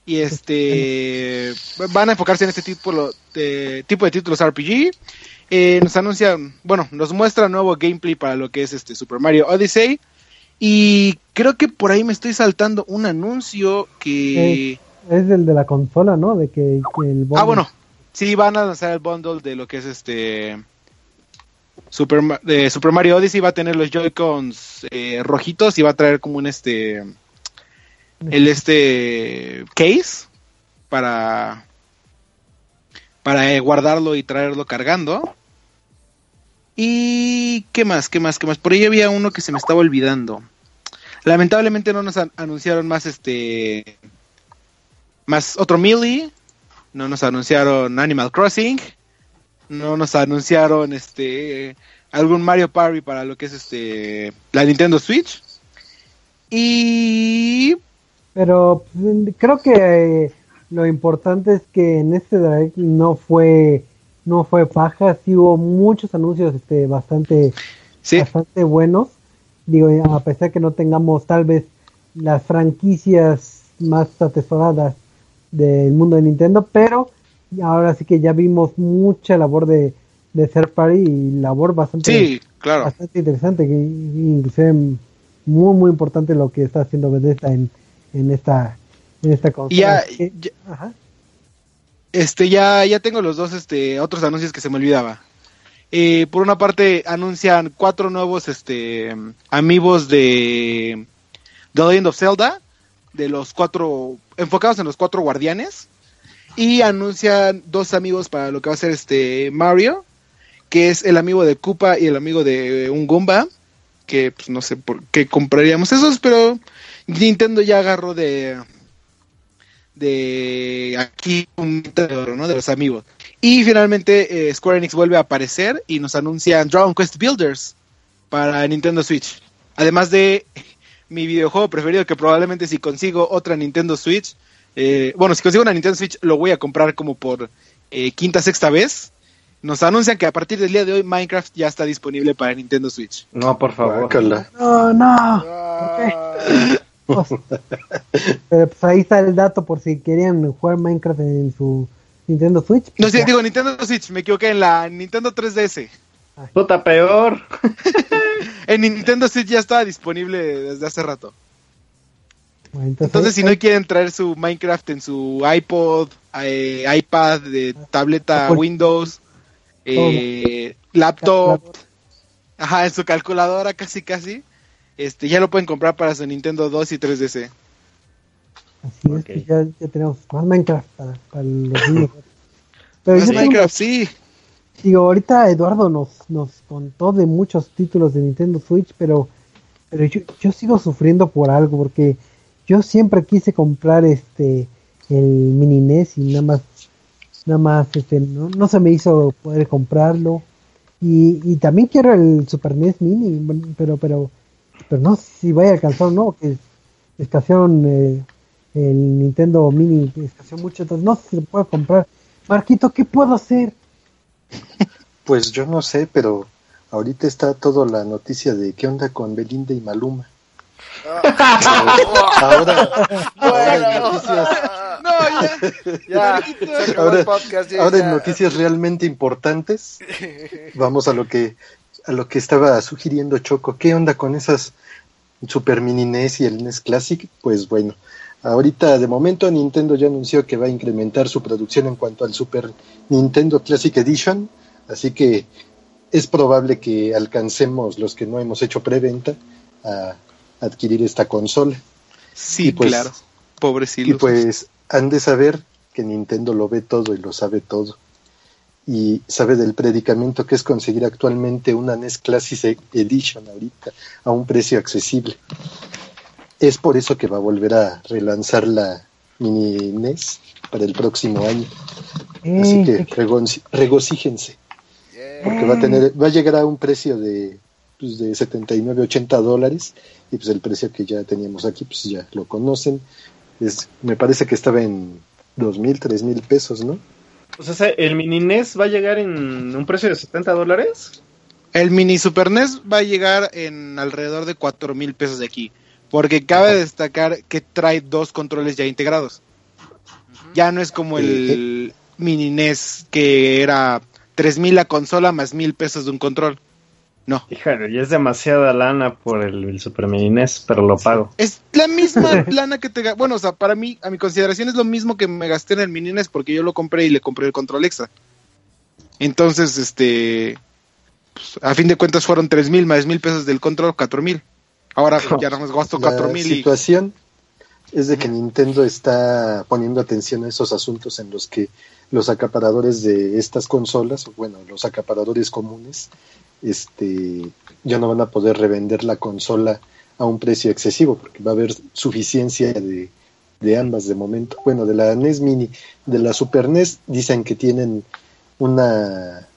Speaker 3: Y este van a enfocarse en este tipo de tipo de títulos RPG. Eh, nos anuncia, bueno, nos muestra nuevo gameplay para lo que es este Super Mario Odyssey. Y creo que por ahí me estoy saltando un anuncio que...
Speaker 1: Es, el de la consola, ¿no? De que, el
Speaker 3: Ah, bueno, Sí, van a lanzar el bundle de lo que es este Super, de Super Mario Odyssey. Va a tener los Joy-Cons eh, rojitos y va a traer como un este el este case para para eh, guardarlo y traerlo cargando. Y qué más, qué más, qué más. Por ahí había uno que se me estaba olvidando. Lamentablemente no nos an- anunciaron más este más otro Melee, no nos anunciaron Animal Crossing, no nos anunciaron este algún Mario Party para lo que es este la Nintendo Switch. Y
Speaker 1: Pero mm, creo que eh, lo importante es que en este direct no fue no fue paja, sí hubo muchos anuncios este bastante
Speaker 3: sí,
Speaker 1: bastante buenos. Digo, a pesar que no tengamos tal vez las franquicias más atesoradas del mundo de Nintendo, pero ahora sí que ya vimos mucha labor de, de third party y labor bastante,
Speaker 3: sí, claro.
Speaker 1: bastante interesante, que inclusive muy muy importante lo que está haciendo Bethesda en, en esta en esta consola.
Speaker 3: Ya,
Speaker 1: ajá.
Speaker 3: Este, ya, ya tengo los dos, este, otros anuncios que se me olvidaba. Eh, por una parte, anuncian cuatro nuevos, este, amigos de The Legend of Zelda, de los cuatro, enfocados en los cuatro guardianes. Y anuncian dos amigos para lo que va a ser este Mario, que es el amigo de Koopa y el amigo de un Goomba, que pues no sé por qué compraríamos esos, pero Nintendo ya agarró de, de aquí un de oro, ¿no? De los amigos. Y finalmente eh, Square Enix vuelve a aparecer y nos anuncian Dragon Quest Builders para Nintendo Switch. Además de mi videojuego preferido que probablemente si consigo otra Nintendo Switch, eh, bueno, si consigo una Nintendo Switch lo voy a comprar como por eh, quinta, sexta vez. Nos anuncian que a partir del día de hoy Minecraft ya está disponible para Nintendo Switch.
Speaker 6: No, por favor.
Speaker 4: Guácala.
Speaker 1: No, no.
Speaker 5: Ah,
Speaker 1: Pues, <laughs> pero pues ahí está el dato por si querían jugar Minecraft en su Nintendo Switch.
Speaker 3: No
Speaker 1: ya.
Speaker 3: digo Nintendo Switch, me equivoqué en la Nintendo 3DS.
Speaker 6: Puta peor. <laughs>
Speaker 3: En Nintendo Switch ya estaba disponible desde hace rato. Entonces, si no quieren traer su Minecraft en su iPod, eh, iPad, de tableta
Speaker 1: Apple.
Speaker 3: Windows, eh, laptop, ajá, en su calculadora casi casi, este, ya lo pueden comprar para su Nintendo 2 y 3DS.
Speaker 1: Así es, que ya, ya tenemos más Minecraft para, para los <laughs> niños. Pero
Speaker 3: Más
Speaker 1: yo tengo-
Speaker 3: Minecraft, sí.
Speaker 1: Digo, ahorita Eduardo nos, nos contó de muchos títulos de Nintendo Switch, pero, pero yo, yo sigo sufriendo por algo, porque yo siempre quise comprar este el mini NES y nada más, nada más, este, no, no se me hizo poder comprarlo. Y, y también quiero el Super NES Mini, pero, pero, pero no sé si vaya a alcanzar o no, que escasearon eh, el Nintendo Mini, escaseó mucho, entonces no sé si lo puedo comprar. Marquito, ¿qué puedo hacer?
Speaker 4: Pues yo no sé, pero ahorita está toda la noticia de qué onda con Belinda y Maluma. Ahora, ahora en noticias,
Speaker 3: No, ya.
Speaker 5: Ya, se acabó
Speaker 4: Ahora-
Speaker 5: el podcast. ya,
Speaker 4: ahora en noticias realmente importantes, vamos a lo que a lo que estaba sugiriendo Choco. ¿Qué onda con esas Super Mini NES y el NES Classic? Pues bueno, ahorita de momento Nintendo ya anunció que va a incrementar su producción en cuanto al Super Nintendo Classic Edition, así que es probable que alcancemos los que no hemos hecho preventa a adquirir esta consola.
Speaker 3: Sí,
Speaker 4: pues-
Speaker 3: claro. Pobres
Speaker 4: Y pues han de saber que Nintendo lo ve todo y lo sabe todo. Y sabe del predicamento que es conseguir actualmente una NES Classic Edition ahorita a un precio accesible. Es por eso que va a volver a relanzar la mini NES para el próximo año. Así
Speaker 1: Eh,
Speaker 4: que regoci- regocíjense,
Speaker 5: Yeah.
Speaker 4: porque va a tener, va a llegar a un precio de, pues, de 79, 80 dólares, y pues el precio que ya teníamos aquí, pues ya lo conocen. Es, me parece que estaba en dos mil, tres mil pesos, ¿no?
Speaker 6: O sea, el mini NES va a llegar en un precio de 70 dólares.
Speaker 3: El mini Super NES va a llegar en alrededor de cuatro mil pesos de aquí. Porque cabe destacar que trae dos controles ya integrados. Ya no es como el mini NES que era tres mil la consola más mil pesos de un control. No.
Speaker 6: Híjole, ya es demasiada lana por el, el Super Mini NES, pero lo pago.
Speaker 3: Es la misma <laughs> lana que te... Bueno, o sea, para mí, a mi consideración es lo mismo que me gasté en el mini NES porque yo lo compré y le compré el control extra. Entonces, este... pues, a fin de cuentas fueron tres mil más mil pesos del control, cuatro mil. Ahora <laughs> ya no gasto cuatro
Speaker 4: La
Speaker 3: mil y...
Speaker 4: situación es de que Nintendo está poniendo atención a esos asuntos en los que los acaparadores de estas consolas, bueno, los acaparadores comunes, este, ya no van a poder revender la consola a un precio excesivo, porque va a haber suficiencia de, de ambas de momento. Bueno, de la NES Mini, de la Super NES, dicen que tienen una,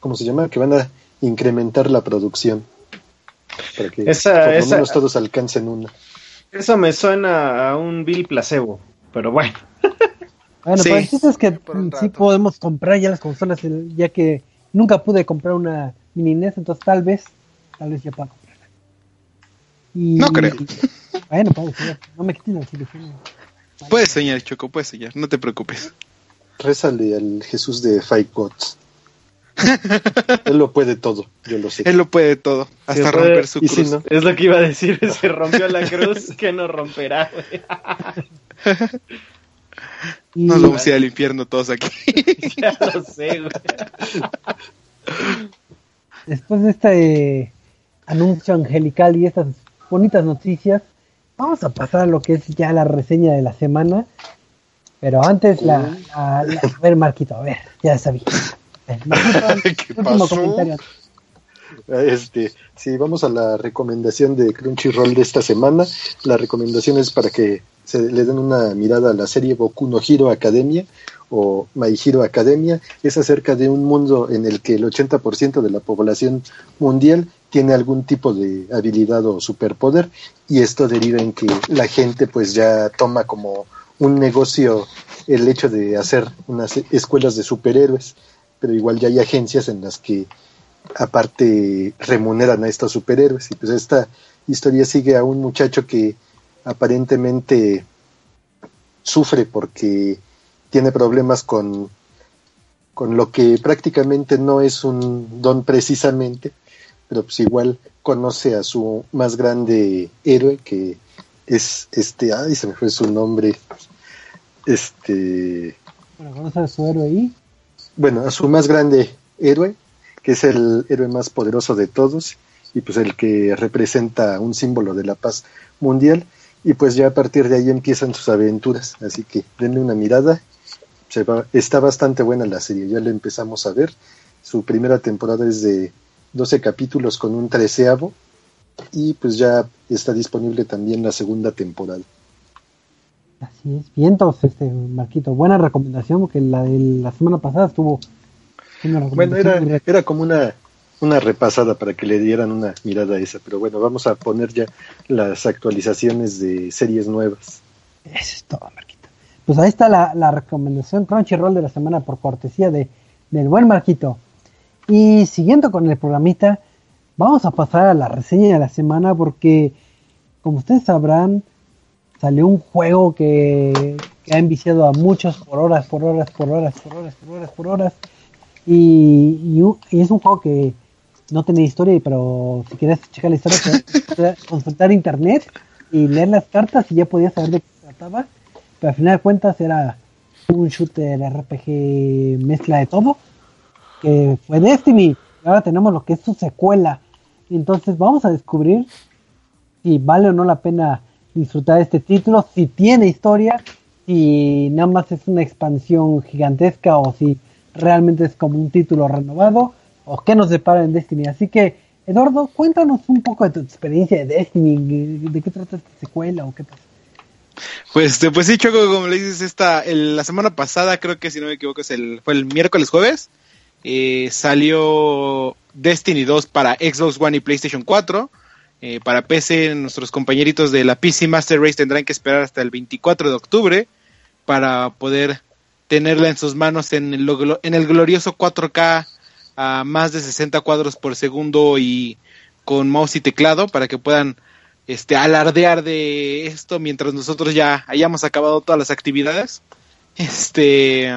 Speaker 4: ¿cómo se llama? Que van a incrementar la producción. Para que
Speaker 6: Esa-
Speaker 4: por lo
Speaker 6: esa-
Speaker 4: menos todos alcancen una.
Speaker 6: Eso me suena a un Bill placebo, pero bueno. <laughs>
Speaker 1: Bueno,
Speaker 3: Sí.
Speaker 1: pero el chiste es que sí podemos comprar ya las consolas, el- ya que nunca pude comprar una mini NES, entonces tal vez, tal vez ya pueda comprarla. Y-
Speaker 3: No creo. <laughs>
Speaker 1: Bueno, no me quiten la ilusiones.
Speaker 3: Puedes soñar, Choco, puedes soñar, no te preocupes.
Speaker 4: Rézale al Jesús de Five Gods. Él lo puede todo, yo lo sé.
Speaker 3: Él lo puede todo, hasta
Speaker 6: puede-
Speaker 3: romper su
Speaker 4: y si
Speaker 3: cruz.
Speaker 4: no,
Speaker 6: Es lo que iba a decir, <laughs> se rompió la cruz, que no romperá, <laughs>
Speaker 3: Nos vamos a ir al infierno todos aquí. <laughs>
Speaker 6: Ya lo sé, güey.
Speaker 1: después de este anuncio angelical y estas bonitas noticias, vamos a pasar a lo que es ya la reseña de la semana. Pero antes, la, la- la- a ver, Marquito, a ver, ya sabía. Marquito, <laughs>
Speaker 4: ¿Qué pasó?
Speaker 1: comentario.
Speaker 4: Este, sí, vamos a la recomendación de Crunchyroll de esta semana. La recomendación es para que se le den una mirada a la serie Boku no Hero Academia o My Hero Academia. Es acerca de un mundo en el que el 80% de la población mundial tiene algún tipo de habilidad o superpoder y esto deriva en que la gente pues ya toma como un negocio el hecho de hacer unas escuelas de superhéroes, pero igual ya hay agencias en las que aparte remuneran a estos superhéroes. Y pues esta historia sigue a un muchacho que aparentemente sufre porque tiene problemas con, con lo que prácticamente no es un don precisamente, pero pues igual conoce a su más grande héroe que es este, ay, se me fue su nombre, este,
Speaker 1: conoce a su héroe ahí.
Speaker 4: Bueno, a su más grande héroe, que es el héroe más poderoso de todos y pues el que representa un símbolo de la paz mundial. Y pues ya a partir de ahí empiezan sus aventuras, así que denle una mirada, se va, está bastante buena la serie, ya la empezamos a ver, su primera temporada es de 12 capítulos con un treceavo. Y pues ya está disponible también la segunda temporada.
Speaker 1: Así es. Bien, entonces, este, Marquito, buena recomendación, porque la de la semana pasada estuvo. una
Speaker 4: Bueno, era, era como una, una repasada para que le dieran una mirada a esa, pero bueno, vamos a poner ya las actualizaciones de series nuevas.
Speaker 1: Eso es todo, Marquito. Pues ahí está la, la recomendación Crunchyroll de la semana por cortesía de, del buen Marquito. Y siguiendo con el programita, vamos a pasar a la reseña de la semana porque, como ustedes sabrán, salió un juego que, que ha enviciado a muchos por horas, por horas, por horas, por horas, por horas, por horas. Y, es un juego que no tenía historia, pero si quieres checar la historia, consultar internet y leer las cartas y ya podías saber de qué se trataba. Pero al final de cuentas era un shooter RPG mezcla de todo, que fue Destiny. Y ahora tenemos lo que es su secuela. Entonces vamos a descubrir si vale o no la pena disfrutar este título, si tiene historia, si nada más es una expansión gigantesca o si realmente es como un título renovado o qué nos depara en Destiny. Así que, Eduardo, cuéntanos un poco de tu experiencia de Destiny, de qué trata esta secuela o qué pasa.
Speaker 3: Pues, este, pues sí, Choco, como le dices, esta, el- la semana pasada, creo que si no me equivoco, es el, fue el miércoles jueves, eh, salió Destiny 2 para Xbox One y PlayStation 4. Eh, para PC, nuestros compañeritos de la PC Master Race tendrán que esperar hasta el 24 de octubre para poder tenerla en sus manos en el, en el glorioso 4K a más de 60 cuadros por segundo y con mouse y teclado para que puedan este alardear de esto mientras nosotros ya hayamos acabado todas las actividades. Este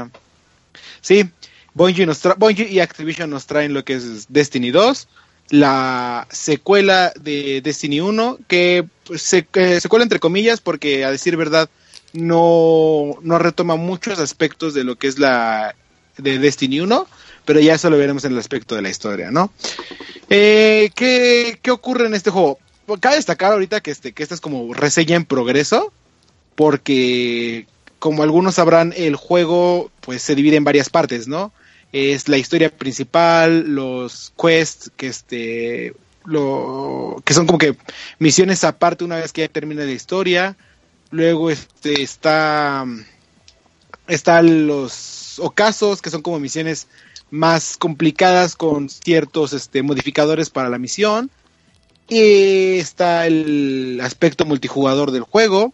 Speaker 3: sí, Bungie, nos Bungie y Activision nos traen lo que es Destiny 2, la secuela de Destiny 1, que pues, eh, secuela entre comillas porque a decir verdad no, no retoma muchos aspectos de lo que es la de Destiny 1, pero ya eso lo veremos en el aspecto de la historia, ¿no? Eh, ¿qué, ¿Qué ocurre en este juego? Pues, Cabe destacar ahorita que este que esta es como reseña en progreso, porque como algunos sabrán, el juego pues se divide en varias partes, ¿no? Es la historia principal, los quests que este lo que son como que misiones aparte una vez que ya termina la historia. Luego este está están los ocasos que son como misiones más complicadas con ciertos este, modificadores para la misión. Y está el aspecto multijugador del juego.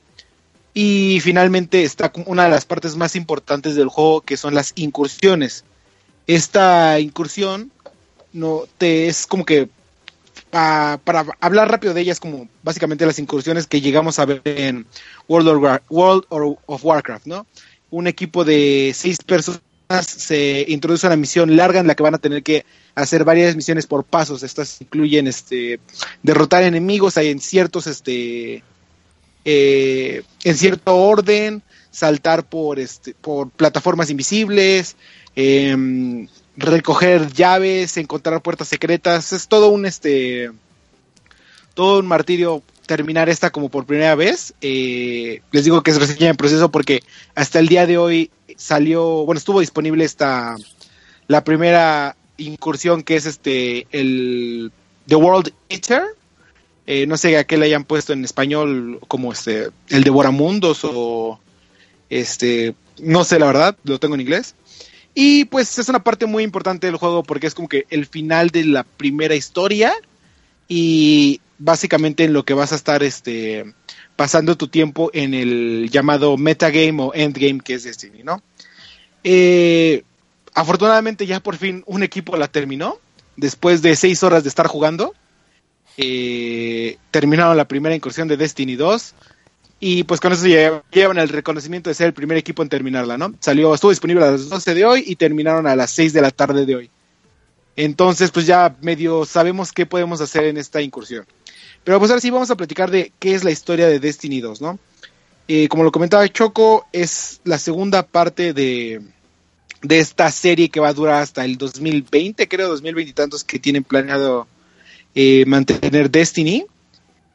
Speaker 3: Y finalmente está una de las partes más importantes del juego que son las incursiones. Esta incursión no te es como que para hablar rápido de ellas como básicamente las incursiones que llegamos a ver en World of, Warcraft, ¿no? Un equipo de seis personas se introduce una misión larga en la que van a tener que hacer varias misiones por pasos. Estas incluyen este derrotar enemigos hay en ciertos este eh, en cierto orden, saltar por este por plataformas invisibles, em, recoger llaves, encontrar puertas secretas. Es todo un este todo un martirio terminar esta como por primera vez. Eh, les digo que es recién en proceso porque hasta el día de hoy salió, bueno, estuvo disponible esta, la primera incursión que es este, el The World Eater. Eh, no sé a qué le hayan puesto en español como este, el Devoramundos o este, no sé la verdad, lo tengo en inglés. Y pues es una parte muy importante del juego porque es como que el final de la primera historia y básicamente en lo que vas a estar este pasando tu tiempo en el llamado metagame o endgame que es Destiny, ¿no? Eh, afortunadamente ya por fin un equipo la terminó después de seis horas de estar jugando. Eh, terminaron la primera incursión de Destiny 2 y pues con eso llevan el reconocimiento de ser el primer equipo en terminarla, ¿no? Salió, estuvo disponible a las 12 de hoy y terminaron a las 6 de la tarde de hoy. Entonces, pues ya medio sabemos qué podemos hacer en esta incursión. Pero pues ahora sí vamos a platicar de qué es la historia de Destiny 2, ¿no? Eh, como lo comentaba Choco, es la segunda parte de, de esta serie que va a durar hasta el 2020, creo, 2020 y tantos que tienen planeado eh, mantener Destiny.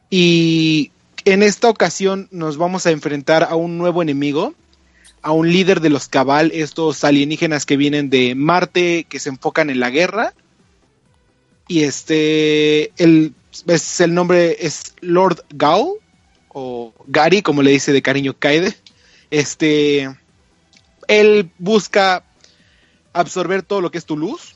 Speaker 3: Y en esta ocasión nos vamos a enfrentar a un nuevo enemigo, a un líder de los Cabal, estos alienígenas que vienen de Marte, que se enfocan en la guerra. Y este, el, es, el nombre es Lord Gao, o Gary, como le dice de cariño Kaide. Este, él busca absorber todo lo que es tu luz.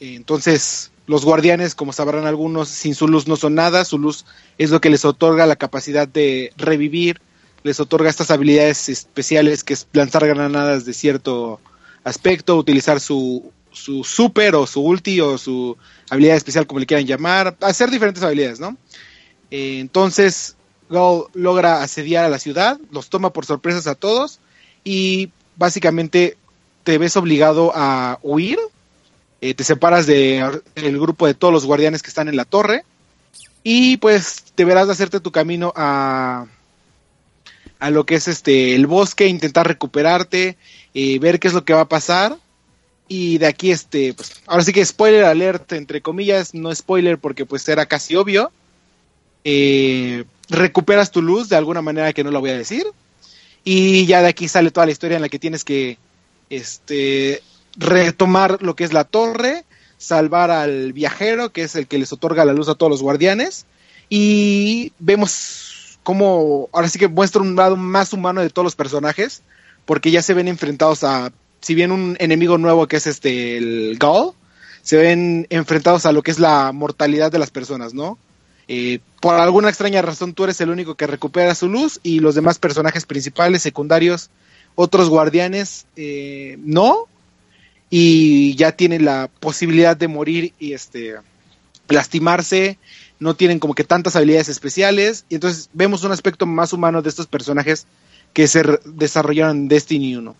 Speaker 3: Entonces, los guardianes, como sabrán algunos, sin su luz no son nada. Su luz es lo que les otorga la capacidad de revivir, les otorga estas habilidades especiales que es lanzar granadas de cierto aspecto, utilizar su, su super o su ulti o su habilidad especial como le quieran llamar, hacer diferentes habilidades, ¿no? Eh, entonces, Gull logra asediar a la ciudad, los toma por sorpresas a todos y básicamente te ves obligado a huir, eh, te separas del grupo de todos los guardianes que están en la torre y pues deberás de hacerte tu camino a a lo que es este el bosque, intentar recuperarte, eh, ver qué es lo que va a pasar. Y de aquí, este, pues, ahora sí que spoiler alert, entre comillas, no spoiler porque pues era casi obvio. Eh, recuperas tu luz de alguna manera que no lo voy a decir. Y ya de aquí sale toda la historia en la que tienes que este, retomar lo que es la torre, salvar al viajero, que es el que les otorga la luz a todos los guardianes. Y vemos como ahora sí que muestra un lado más humano de todos los personajes, porque ya se ven enfrentados a, si bien un enemigo nuevo que es este, el Gaul, se ven enfrentados a lo que es la mortalidad de las personas, ¿no? Eh, por alguna extraña razón tú eres el único que recupera su luz y los demás personajes principales, secundarios, otros guardianes, eh, no, y ya tienen la posibilidad de morir y este lastimarse no tienen como que tantas habilidades especiales, y entonces vemos un aspecto más humano de estos personajes que se desarrollaron en Destiny 1.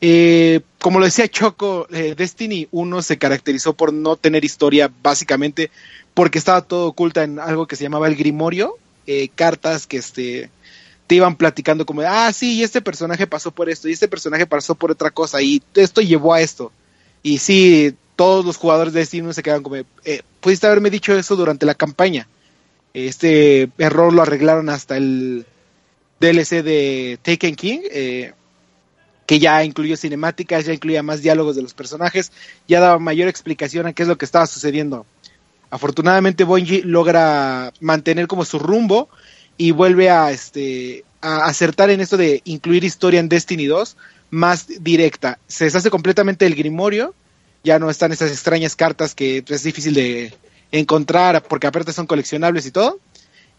Speaker 3: Eh, como lo decía Choco, eh, Destiny 1 se caracterizó por no tener historia básicamente porque estaba todo oculta en algo que se llamaba el Grimorio, eh, cartas que este, te iban platicando como, ah, sí, y este personaje pasó por esto, y este personaje pasó por otra cosa, y esto llevó a esto. Y sí, todos los jugadores de Destiny se quedan como, eh, pudiste haberme dicho eso durante la campaña. Este error lo arreglaron hasta el DLC de Taken King, eh, que ya incluyó cinemáticas, ya incluía más diálogos de los personajes, ya daba mayor explicación a qué es lo que estaba sucediendo. Afortunadamente Bungie logra mantener como su rumbo y vuelve a este a acertar en esto de incluir historia en Destiny 2 más directa. Se deshace completamente el grimorio, ya no están esas extrañas cartas que es difícil de encontrar porque aparte son coleccionables y todo.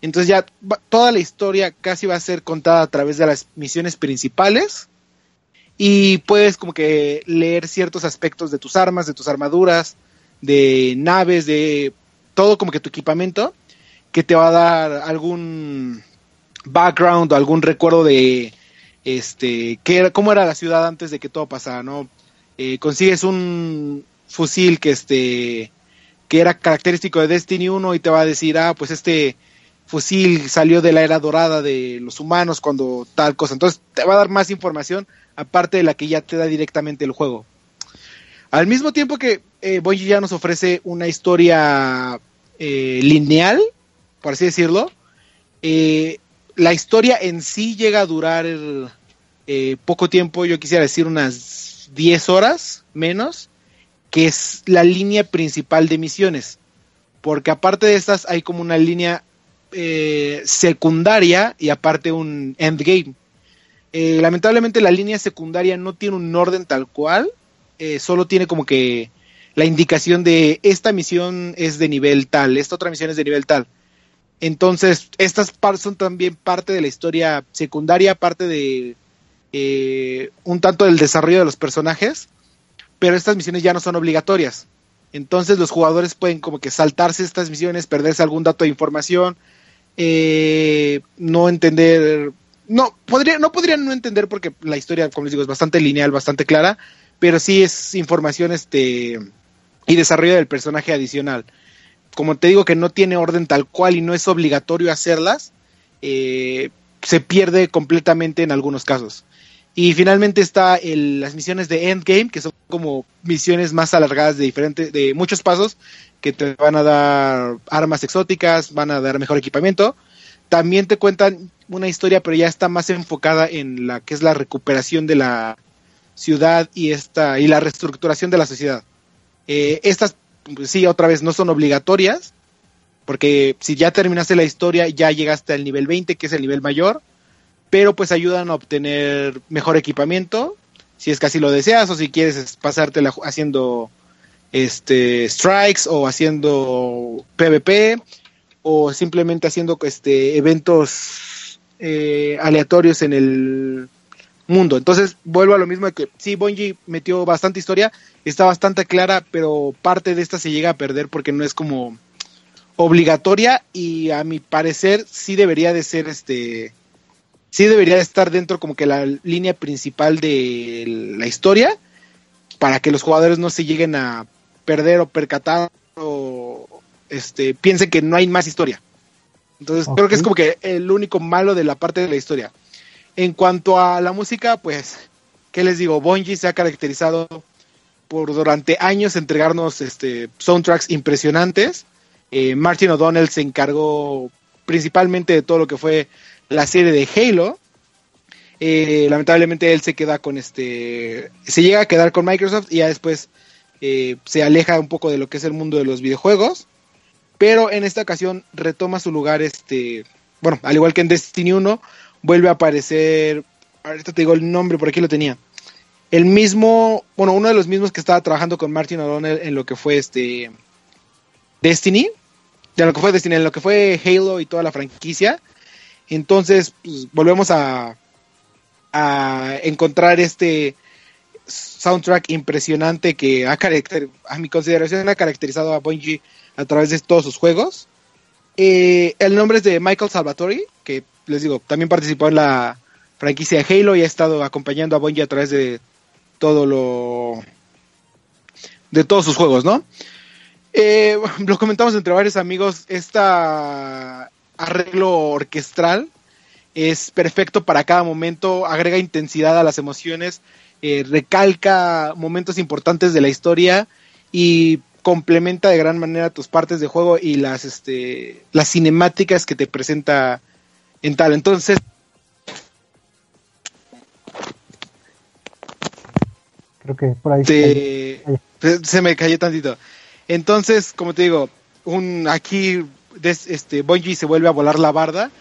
Speaker 3: Entonces ya toda la historia casi va a ser contada a través de las misiones principales y puedes como que leer ciertos aspectos de tus armas, de tus armaduras, de naves, de todo como que tu equipamiento que te va a dar algún background o algún recuerdo de este qué cómo era la ciudad antes de que todo pasara, ¿no? Eh, consigues un fusil que este que era característico de Destiny 1 y te va a decir, ah, pues este fusil salió de la era dorada de los humanos cuando tal cosa. Entonces te va a dar más información aparte de la que ya te da directamente el juego. Al mismo tiempo que eh, ya nos ofrece una historia eh, lineal, por así decirlo, eh, la historia en sí llega a durar eh, poco tiempo, yo quisiera decir unas 10 horas menos, que es la línea principal de misiones. Porque aparte de estas hay como una línea eh, secundaria y aparte un endgame. Lamentablemente la línea secundaria no tiene un orden tal cual, solo tiene como que la indicación de esta misión es de nivel tal, esta otra misión es de nivel tal. Entonces, estas son también parte de la historia secundaria, parte de eh, un tanto del desarrollo de los personajes, pero estas misiones ya no son obligatorias. Entonces los jugadores pueden como que saltarse estas misiones, perderse algún dato de información, eh, no entender, no, podría, no podrían no entender porque la historia, como les digo, es bastante lineal, bastante clara, pero sí es información este y desarrollo del personaje adicional como te digo que no tiene orden tal cual y no es obligatorio hacerlas, eh, se pierde completamente en algunos casos. Y finalmente está las misiones de Endgame, que son como misiones más alargadas de diferentes, de muchos pasos, que te van a dar armas exóticas, van a dar mejor equipamiento. También te cuentan una historia, pero ya está más enfocada en la que es la recuperación de la ciudad y esta y la reestructuración de la sociedad. Eh, estas pues sí, otra vez no son obligatorias, porque si ya terminaste la historia, ya llegaste al nivel 20, que es el nivel mayor, pero pues ayudan a obtener mejor equipamiento, si es que así lo deseas, o si quieres pasártela haciendo este strikes o haciendo PvP o simplemente haciendo este eventos eh, aleatorios en el mundo. Entonces, vuelvo a lo mismo de que sí, Bungie metió bastante historia, está bastante clara, pero parte de esta se llega a perder porque no es como obligatoria y a mi parecer sí debería de ser este sí debería de estar dentro como que la línea principal de la historia para que los jugadores no se lleguen a perder o percatar o este piensen que no hay más historia. Entonces creo que es como que el único malo de la parte de la historia. En cuanto a la música, pues, ¿qué les digo? Bungie se ha caracterizado por durante años entregarnos este, soundtracks impresionantes. Eh, Martin O'Donnell se encargó principalmente de todo lo que fue la serie de Halo. Eh, lamentablemente él se queda con este, se llega a quedar con Microsoft y ya después eh, se aleja un poco de lo que es el mundo de los videojuegos. Pero en esta ocasión retoma su lugar, este, bueno, al igual que en Destiny 1, vuelve a aparecer, ahorita te digo el nombre, por aquí lo tenía. El mismo, bueno, uno de los mismos que estaba trabajando con Martin O'Donnell en lo que fue este Destiny, de lo que fue Destiny, en lo que fue Halo y toda la franquicia. Entonces, pues, volvemos a, a encontrar este soundtrack impresionante que ha a mi consideración ha caracterizado a Bungie a través de todos sus juegos. Eh, el nombre es de Michael Salvatori, que les digo, también participó en la franquicia de Halo y ha estado acompañando a Bungie a través de todo lo de todos sus juegos, ¿no? Eh, <laughs> lo comentamos entre varios amigos, este arreglo orquestral es perfecto para cada momento, agrega intensidad a las emociones, eh, recalca momentos importantes de la historia y complementa de gran manera tus partes de juego y las este las cinemáticas que te presenta en tal. Entonces,
Speaker 1: Creo que por ahí.
Speaker 3: Te- se- se me cayó tantito. Entonces, como te digo, un aquí des- este Bungie se vuelve a volar la barda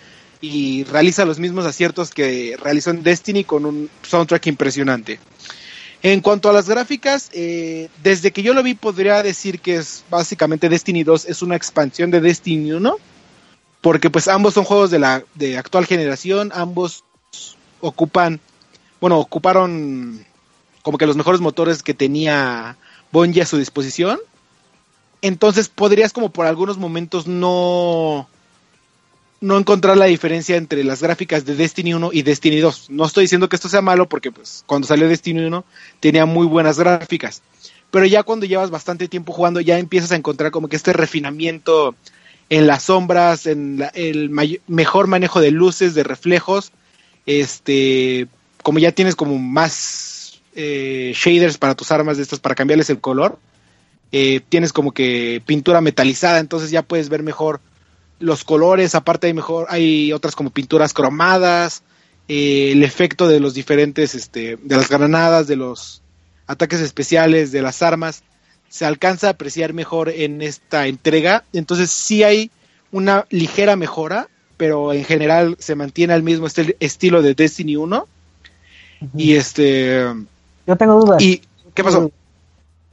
Speaker 3: y realiza los mismos aciertos que realizó en Destiny con un soundtrack impresionante. En cuanto a las gráficas, eh, desde que yo lo vi podría decir que es básicamente Destiny 2 es una expansión de Destiny 1, porque pues ambos son juegos de la de actual generación, ambos ocupan, bueno, ocuparon como que los mejores motores que tenía Bungie a su disposición. Entonces podrías como por algunos momentos no no encontrar la diferencia entre las gráficas de Destiny 1 y Destiny 2. No estoy diciendo que esto sea malo porque pues cuando salió Destiny 1 tenía muy buenas gráficas. Pero ya cuando llevas bastante tiempo jugando ya empiezas a encontrar como que este refinamiento en las sombras, en la- el mejor manejo de luces, de reflejos, este, como ya tienes como más eh, shaders para tus armas de estas para cambiarles el color, eh, tienes como que pintura metalizada, entonces ya puedes ver mejor los colores, aparte hay mejor, hay otras como pinturas cromadas, eh, el efecto de los diferentes, este, de las granadas, de los ataques especiales, de las armas, se alcanza a apreciar mejor en esta entrega, entonces sí hay una ligera mejora, pero en general se mantiene al mismo estil- estilo de Destiny 1 y este
Speaker 1: Yo tengo dudas.
Speaker 3: y ¿qué pasó?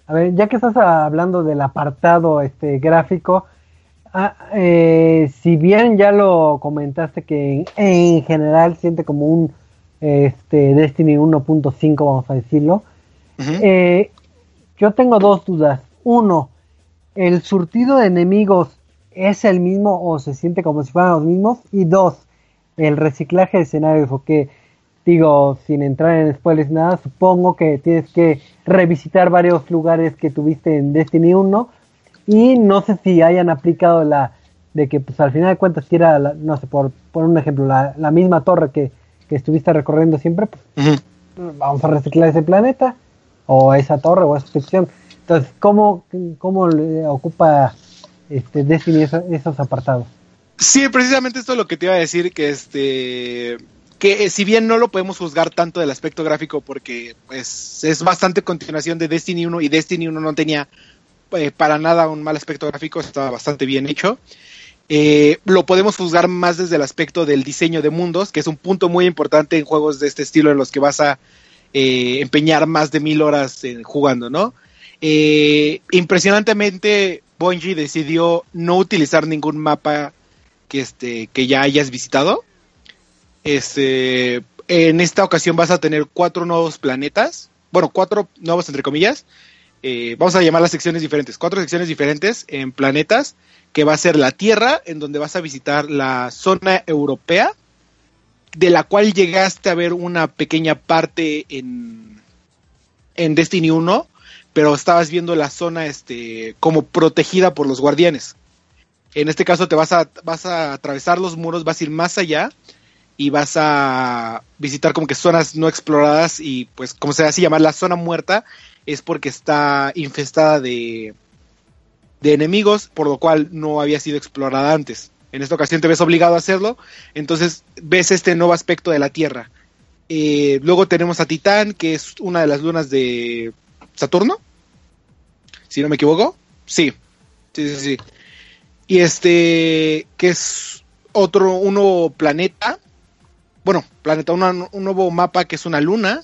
Speaker 1: A ver, ya que estás hablando del apartado este gráfico, ah, eh, si bien ya lo comentaste que en, en general siente como un este Destiny 1.5, vamos a decirlo, eh, yo tengo dos dudas. Uno, ¿el surtido de enemigos es el mismo o se siente como si fueran los mismos? Y dos, el reciclaje de escenarios, porque digo, sin entrar en spoilers nada, supongo que tienes que revisitar varios lugares que tuviste en Destiny 1 y no sé si hayan aplicado la de que pues al final de cuentas si era, la- no sé, por, por un ejemplo, la, la misma torre que, que estuviste recorriendo siempre, pues vamos a reciclar ese planeta o esa torre o esa sección. Entonces, ¿cómo, cómo le ocupa este Destiny esos apartados?
Speaker 3: Sí, precisamente esto es lo que te iba a decir, que este que eh, si bien no lo podemos juzgar tanto del aspecto gráfico porque pues es bastante continuación de Destiny 1 y Destiny 1 no tenía eh, para nada un mal aspecto gráfico, estaba bastante bien hecho. Eh, lo podemos juzgar más desde el aspecto del diseño de mundos, que es un punto muy importante en juegos de este estilo en los que vas a eh, empeñar más de mil horas jugando, ¿no? Eh, impresionantemente, Bungie decidió no utilizar ningún mapa que, este, que ya hayas visitado. Este, en esta ocasión vas a tener cuatro nuevos planetas, bueno, cuatro nuevos entre comillas. Eh, vamos a llamar las secciones diferentes, cuatro secciones diferentes en planetas, que va a ser la Tierra, en donde vas a visitar la zona europea, de la cual llegaste a ver una pequeña parte en, en Destiny 1, pero estabas viendo la zona este, como protegida por los guardianes. En este caso te vas a, vas a atravesar los muros, vas a ir más allá y vas a visitar como que zonas no exploradas y pues como se hace llamar la zona muerta es porque está infestada de, de enemigos, por lo cual no había sido explorada antes. En esta ocasión te ves obligado a hacerlo, entonces ves este nuevo aspecto de la Tierra. Eh, luego tenemos a Titán, que es una de las lunas de Saturno, si no me equivoco. Sí, sí, sí, sí. Y este, que es otro, un nuevo planeta. Bueno, planeta, un nuevo mapa que es una luna.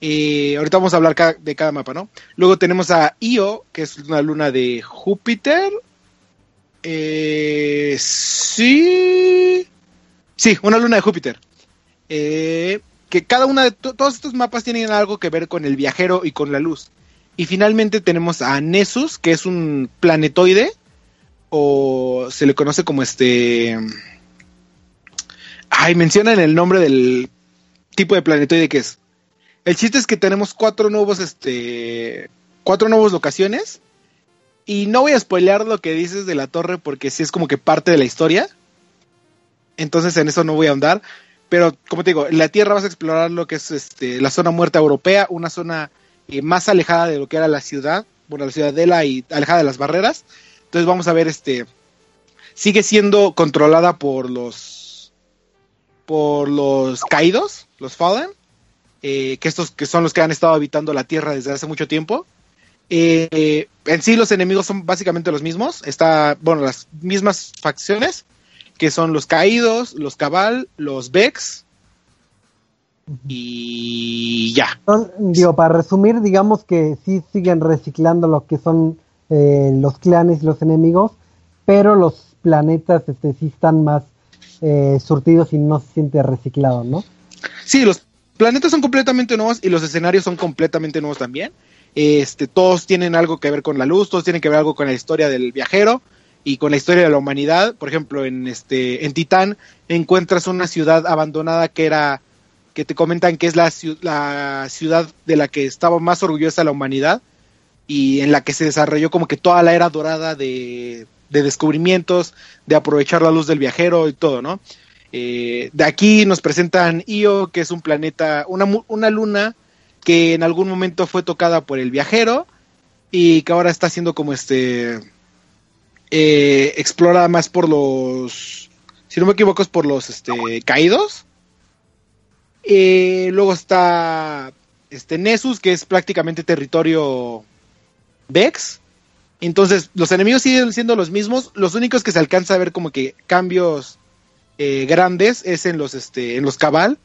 Speaker 3: Eh, ahorita vamos a hablar de cada mapa, ¿no? Luego tenemos a Io, que es una luna de Júpiter. Eh, sí. Sí, una luna de Júpiter. Eh, que cada una de to- todos estos mapas tienen algo que ver con el viajero y con la luz. Y finalmente tenemos a Nessus, que es un planetoide, o se le conoce como este... Ay, mencionan el nombre del tipo de planetoide que es. El chiste es que tenemos cuatro nuevos, este... Cuatro nuevas locaciones. Y no voy a spoilear lo que dices de la torre porque sí es como que parte de la historia. Entonces en eso no voy a ahondar. Pero como te digo, en la Tierra vas a explorar lo que es este, la zona muerta europea, una zona eh, más alejada de lo que era la ciudad, bueno, la ciudadela y alejada de las barreras. Entonces vamos a ver, este, sigue siendo controlada por los, por los caídos, los Fallen. eh, que estos que son los que han estado habitando la Tierra desde hace mucho tiempo. Eh, en sí los enemigos son básicamente los mismos, está, bueno, las mismas facciones, que son los Caídos, los Cabal, los Vex, y ya.
Speaker 1: digo, para resumir, digamos que sí siguen reciclando lo que son eh, los clanes y los enemigos, pero los planetas este, sí están más eh, surtidos y no se siente reciclado, ¿no?
Speaker 3: Sí, los planetas son completamente nuevos y los escenarios son completamente nuevos también. Este, todos tienen algo que ver con la luz, todos tienen que ver algo con la historia del viajero y con la historia de la humanidad. Por ejemplo, en este, en Titán encuentras una ciudad abandonada que era que te comentan que es la, la ciudad de la que estaba más orgullosa la humanidad y en la que se desarrolló como que toda la era dorada de, descubrimientos, de aprovechar la luz del viajero y todo, ¿no? Eh, de aquí nos presentan Io, que es un planeta, una, una luna que en algún momento fue tocada por el viajero y que ahora está siendo como este eh, explorada más por los, si no me equivoco, es por los este, caídos eh, luego está este Nessus, que es prácticamente territorio Vex. Entonces, los enemigos siguen siendo los mismos. Los únicos que se alcanza a ver como que cambios eh, grandes es en los, este, en los Cabal.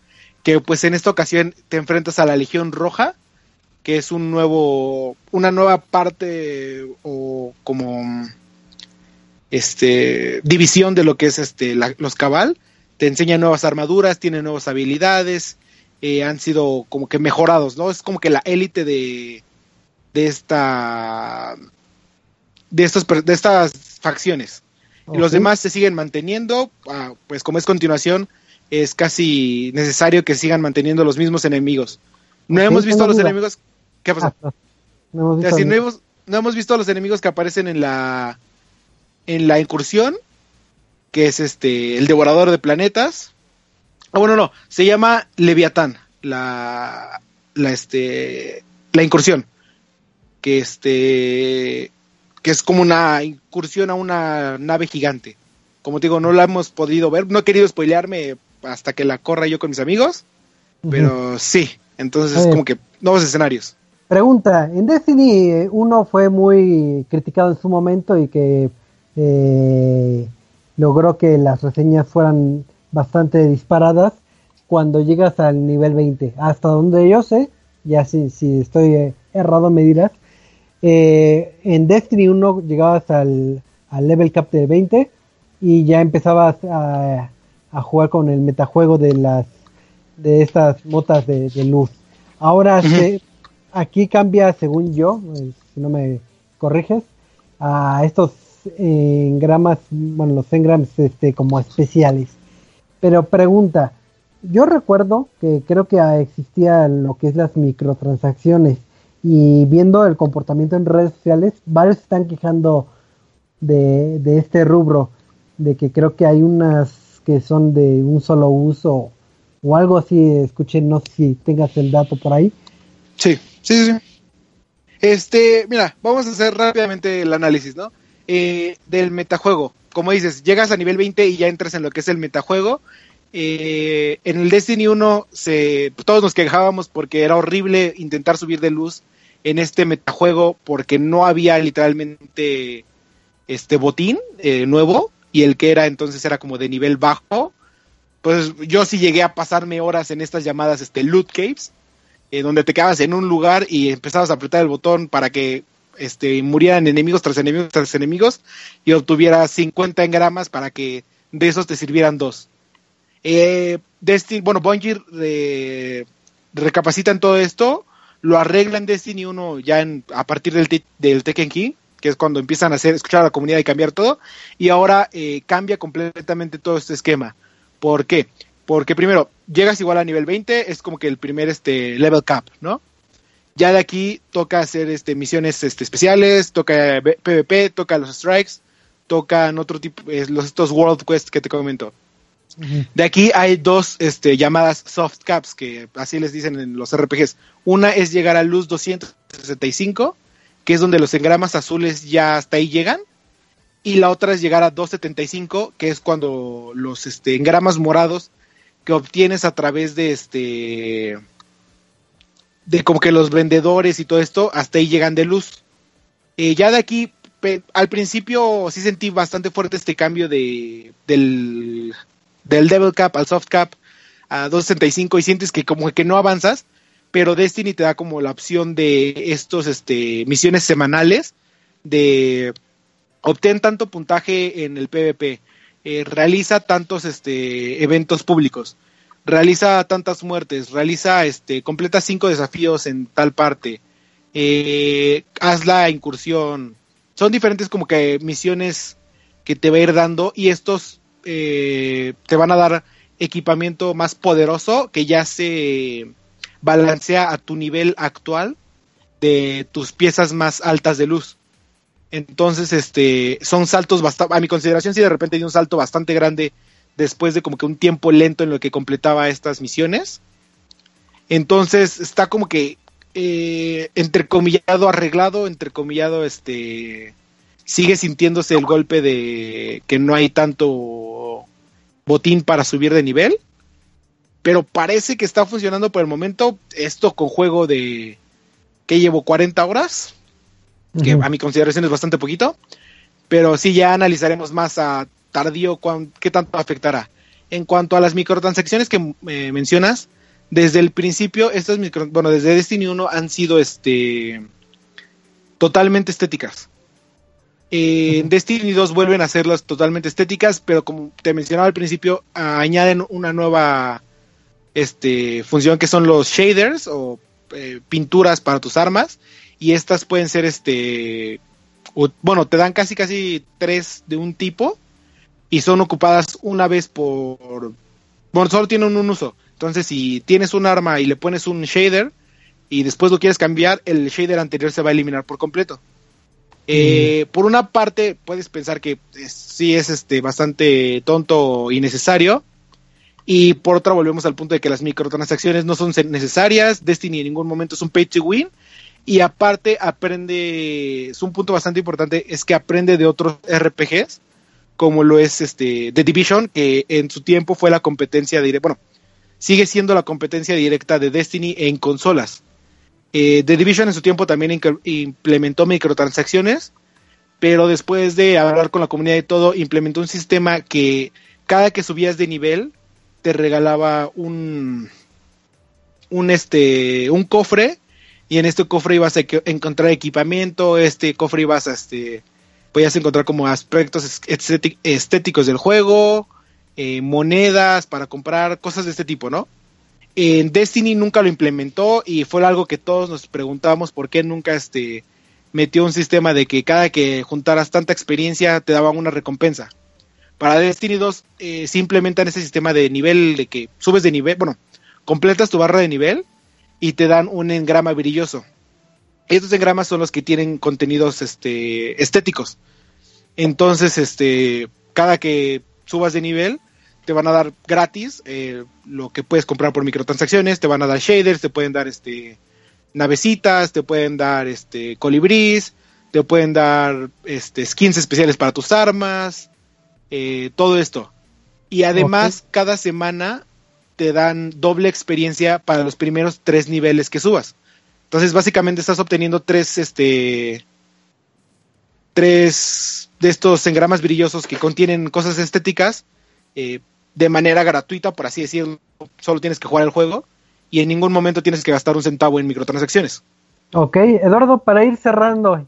Speaker 3: Que pues en esta ocasión te enfrentas a la Legión Roja. Que es un nuevo. una nueva parte. o como. este. división de lo que es este. los Cabal te enseñan nuevas armaduras, tienen nuevas habilidades, eh, han sido como que mejorados, ¿no? Es como que la élite de, de esta de estos de estas facciones. Y los demás se siguen manteniendo, ah, pues como es continuación, es casi necesario que sigan manteniendo los mismos enemigos. No hemos visto a los enemigos. ¿Qué pasa? Ah, no, hemos visto no, hemos, no hemos visto a los enemigos que aparecen en la en la incursión que es este el devorador de planetas. Ah, bueno, no, se llama Leviatán, la, la, este, la incursión, que este, que es como una incursión a una nave gigante. Como te digo, no la hemos podido ver, no he querido spoilearme hasta que la corra yo con mis amigos, pero sí, entonces es como que nuevos escenarios.
Speaker 1: Pregunta, en Destiny uno fue muy criticado en su momento y que eh, logró que las reseñas fueran bastante disparadas cuando llegas al nivel 20. Hasta donde yo sé, ya si, si estoy eh, errado me dirás, eh, en Destiny 1 llegabas al, level cap de 20 y ya empezabas a, jugar con el metajuego de las de estas motas de, luz. Ahora aquí cambia, según yo, eh, si no me corriges, a estos engramas, bueno, los engrams este, como especiales. Pero pregunta, yo recuerdo que creo que existía lo que es las microtransacciones y viendo el comportamiento en redes sociales, varios están quejando de, de este rubro, de que creo que hay unas que son de un solo uso o algo así, escuché, no sé si tengas el dato por ahí.
Speaker 3: Sí, sí, sí. Este, mira, vamos a hacer rápidamente el análisis, ¿no? Eh, del metajuego. Como dices, llegas a nivel 20 y ya entras en lo que es el metajuego. Eh, en el Destiny 1 se, todos nos quejábamos porque era horrible intentar subir de luz en este metajuego porque no había literalmente este botín eh, nuevo y el que era entonces era como de nivel bajo. Pues yo sí llegué a pasarme horas en estas llamadas este, loot caves, donde te quedabas en un lugar y empezabas a apretar el botón para que este, murieran enemigos tras enemigos tras enemigos y obtuviera 50 engramas para que de esos te sirvieran dos. Eh, Destiny, bueno, Bungie eh, recapacita en todo esto, lo arregla en Destiny 1 ya a partir del, del Tekken Key, que es cuando empiezan a hacer, escuchar a la comunidad y cambiar todo, y ahora eh, cambia completamente todo este esquema. ¿Por qué? Porque primero, llegas igual a nivel 20, es como que el primer este, level cap, ¿no? Ya de aquí toca hacer este, misiones este, especiales, toca PvP, toca los strikes, tocan otro tipo, los, estos World Quests que te comento. De aquí hay dos este, llamadas soft caps, que así les dicen en los RPGs. Una es llegar a luz 265, que es donde los engramas azules ya hasta ahí llegan. Y la otra es llegar a 275, que es cuando los este, engramas morados que obtienes a través de este de como que los vendedores y todo esto, hasta ahí llegan de luz. Eh, ya de aquí, al principio sí sentí bastante fuerte este cambio de del, del Devil Cap al Soft Cap a 265 y sientes que como que no avanzas, pero Destiny te da como la opción de estos este, misiones semanales de obtén tanto puntaje en el PvP, eh, realiza tantos este, eventos públicos, realiza tantas muertes, realiza, este, completa cinco desafíos en tal parte, eh, haz la incursión. Son diferentes como que misiones que te va a ir dando y estos eh, te van a dar equipamiento más poderoso que ya se balancea a tu nivel actual de tus piezas más altas de luz. Entonces, este, son saltos bastante, a mi consideración, si de repente dio un salto bastante grande después de como que un tiempo lento en lo que completaba estas misiones. Entonces, está como que eh, entrecomillado arreglado, entrecomillado, este, sigue sintiéndose el golpe de que no hay tanto botín para subir de nivel, pero parece que está funcionando por el momento. Esto con juego de que llevo 40 horas, que a mi consideración es bastante poquito, pero sí ya analizaremos más a tardío qué tanto afectará. En cuanto a las microtransacciones que eh, mencionas, desde el principio estas micro, bueno, desde Destiny 1 han sido este totalmente estéticas. En Destiny 2 vuelven a hacerlas totalmente estéticas, pero como te mencionaba al principio, añaden una nueva este, función que son los shaders o eh, pinturas para tus armas. Y estas pueden ser este bueno te dan casi casi tres de un tipo y son ocupadas una vez por bueno solo tienen un uso. Entonces si tienes un arma y le pones un shader y después lo quieres cambiar el shader anterior se va a eliminar por completo. Eh, por una parte puedes pensar que sí es este bastante tonto y necesario y por otra volvemos al punto de que las microtransacciones no son necesarias Destiny en ningún momento es un pay to win y aparte aprende, es un punto bastante importante, es que aprende de otros RPGs, como lo es este The Division, que en su tiempo fue la competencia directa, bueno, sigue siendo la competencia directa de Destiny en consolas. Eh, The Division en su tiempo también implementó microtransacciones, pero después de hablar con la comunidad y todo, implementó un sistema que cada que subías de nivel te regalaba un un este un cofre y en este cofre ibas a encontrar equipamiento, este cofre ibas a este podías encontrar como aspectos estéticos del juego, eh, monedas para comprar, cosas de este tipo, ¿no? En Destiny nunca lo implementó y fue algo que todos nos preguntábamos por qué nunca este metió un sistema de que cada que juntaras tanta experiencia te daban una recompensa. Para Destiny 2 eh, implementan ese sistema de nivel, de que subes de nivel, bueno, completas tu barra de nivel y te dan un engrama brilloso. Estos engramas son los que tienen contenidos este, estéticos. Entonces, este, cada que subas de nivel, te van a dar gratis eh, lo que puedes comprar por microtransacciones, te van a dar shaders, te pueden dar este navecitas, te pueden dar este colibrís, te pueden dar este skins especiales para tus armas, eh, todo esto. Y además, cada semana te dan doble experiencia para los primeros tres niveles que subas. Entonces, básicamente estás obteniendo tres, este, tres de estos engramas brillosos que contienen cosas estéticas eh, de manera gratuita, por así decirlo. Solo tienes que jugar el juego y en ningún momento tienes que gastar un centavo en microtransacciones.
Speaker 1: Ok, Eduardo, para ir cerrando,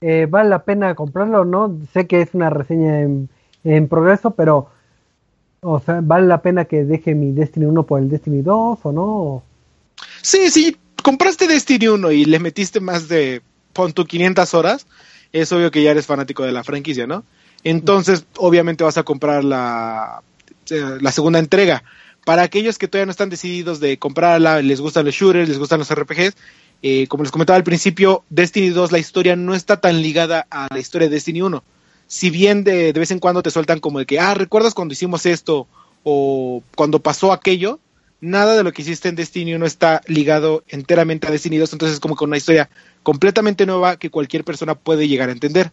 Speaker 1: eh, ¿vale la pena comprarlo o no? Sé que es una reseña en, en progreso, pero o sea, ¿vale la pena que deje mi Destiny 1 por el Destiny 2 o no?
Speaker 3: Sí, sí, compraste Destiny 1 y le metiste más de, pon 500 horas, es obvio que ya eres fanático de la franquicia, ¿no? Entonces, obviamente vas a comprar la, eh, la segunda entrega. Para aquellos que todavía no están decididos de comprarla, les gustan los shooters, les gustan los RPGs, eh, como les comentaba al principio, Destiny 2, la historia no está tan ligada a la historia de Destiny 1 si bien de, de, vez en cuando te sueltan como de que, ah, ¿recuerdas cuando hicimos esto? O cuando pasó aquello, nada de lo que hiciste en Destiny 1 está ligado enteramente a Destiny 2, entonces es como con una historia completamente nueva que cualquier persona puede llegar a entender.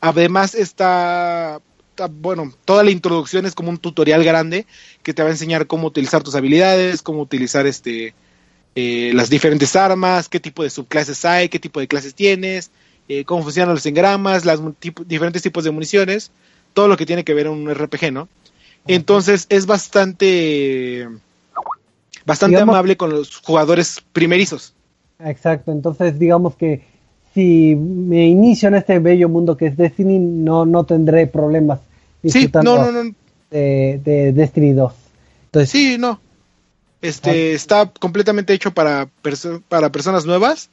Speaker 3: Además está, está, bueno, toda la introducción es como un tutorial grande que te va a enseñar cómo utilizar tus habilidades, cómo utilizar este eh, las diferentes armas, qué tipo de subclases hay, qué tipo de clases tienes, eh, cómo funcionan los engramas, las diferentes tipos de municiones, todo lo que tiene que ver en un RPG, ¿no? Entonces es bastante bastante amable con los jugadores primerizos.
Speaker 1: Exacto, entonces digamos que si me inicio en este bello mundo que es Destiny, no, no tendré problemas disfrutando
Speaker 3: sí, no, no,
Speaker 1: De, Destiny 2.
Speaker 3: Entonces, sí, no. Este está completamente hecho para, para personas nuevas.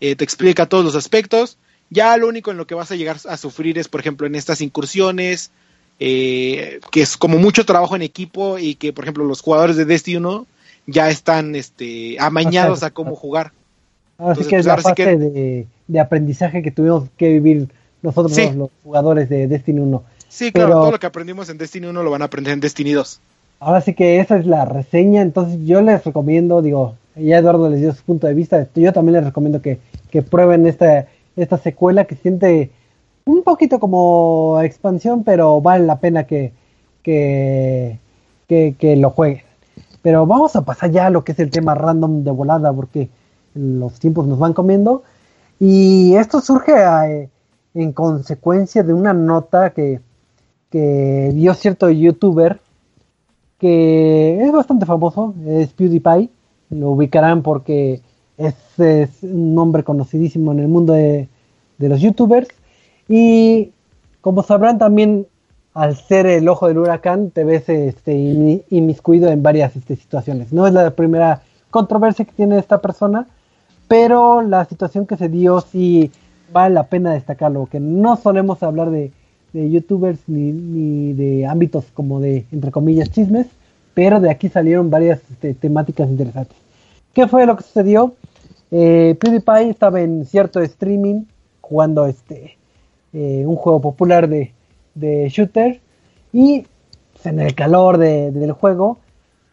Speaker 3: Eh, te explica todos los aspectos. Ya lo único en lo que vas a llegar a sufrir es, por ejemplo, en estas incursiones, eh, que es como mucho trabajo en equipo y que, por ejemplo, los jugadores de Destiny 1 ya están este, amañados a cómo jugar.
Speaker 1: Así que es pues, la fase de, aprendizaje que tuvimos que vivir nosotros los, jugadores de Destiny 1.
Speaker 3: Sí, claro, todo lo que aprendimos en Destiny 1 lo van a aprender en Destiny 2.
Speaker 1: Ahora sí que esa es la reseña, entonces yo les recomiendo, digo, ya Eduardo les dio su punto de vista, yo también les recomiendo que, que prueben esta, esta secuela que siente un poquito como expansión, pero vale la pena que, que, que lo jueguen. Pero vamos a pasar ya a lo que es el tema random de volada, porque los tiempos nos van comiendo. Y esto surge eh, en consecuencia de una nota que, que dio cierto youtuber que es bastante famoso, es PewDiePie. Lo ubicarán porque es, un nombre conocidísimo en el mundo de, de los youtubers. Y como sabrán también al ser el ojo del huracán, te ves este, inmiscuido en varias este, situaciones. No es la primera controversia que tiene esta persona, pero la situación que se dio sí vale la pena destacarlo, que no solemos hablar de, youtubers ni, de ámbitos como de, entre comillas, chismes, pero de aquí salieron varias este, temáticas interesantes. ¿Qué fue lo que sucedió? Eh, PewDiePie estaba en cierto streaming jugando este eh, un juego popular de, de shooter y en el calor del juego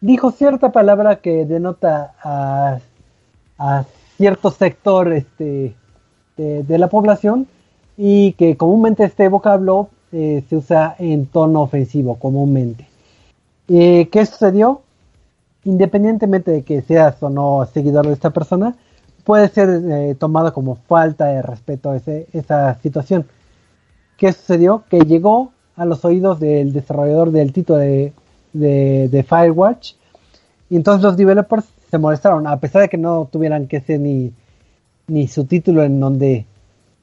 Speaker 1: dijo cierta palabra que denota a, cierto sector este, de, la población y que comúnmente este vocablo eh, se usa en tono ofensivo comúnmente. Eh, ¿Qué sucedió? Independientemente de que seas o no seguidor de esta persona, puede ser eh, tomada como falta de respeto a esa situación. ¿qué sucedió? Que llegó a los oídos del desarrollador del título de, de, Firewatch y entonces los developers se molestaron, a pesar de que no tuvieran que ser ni, ni su título en donde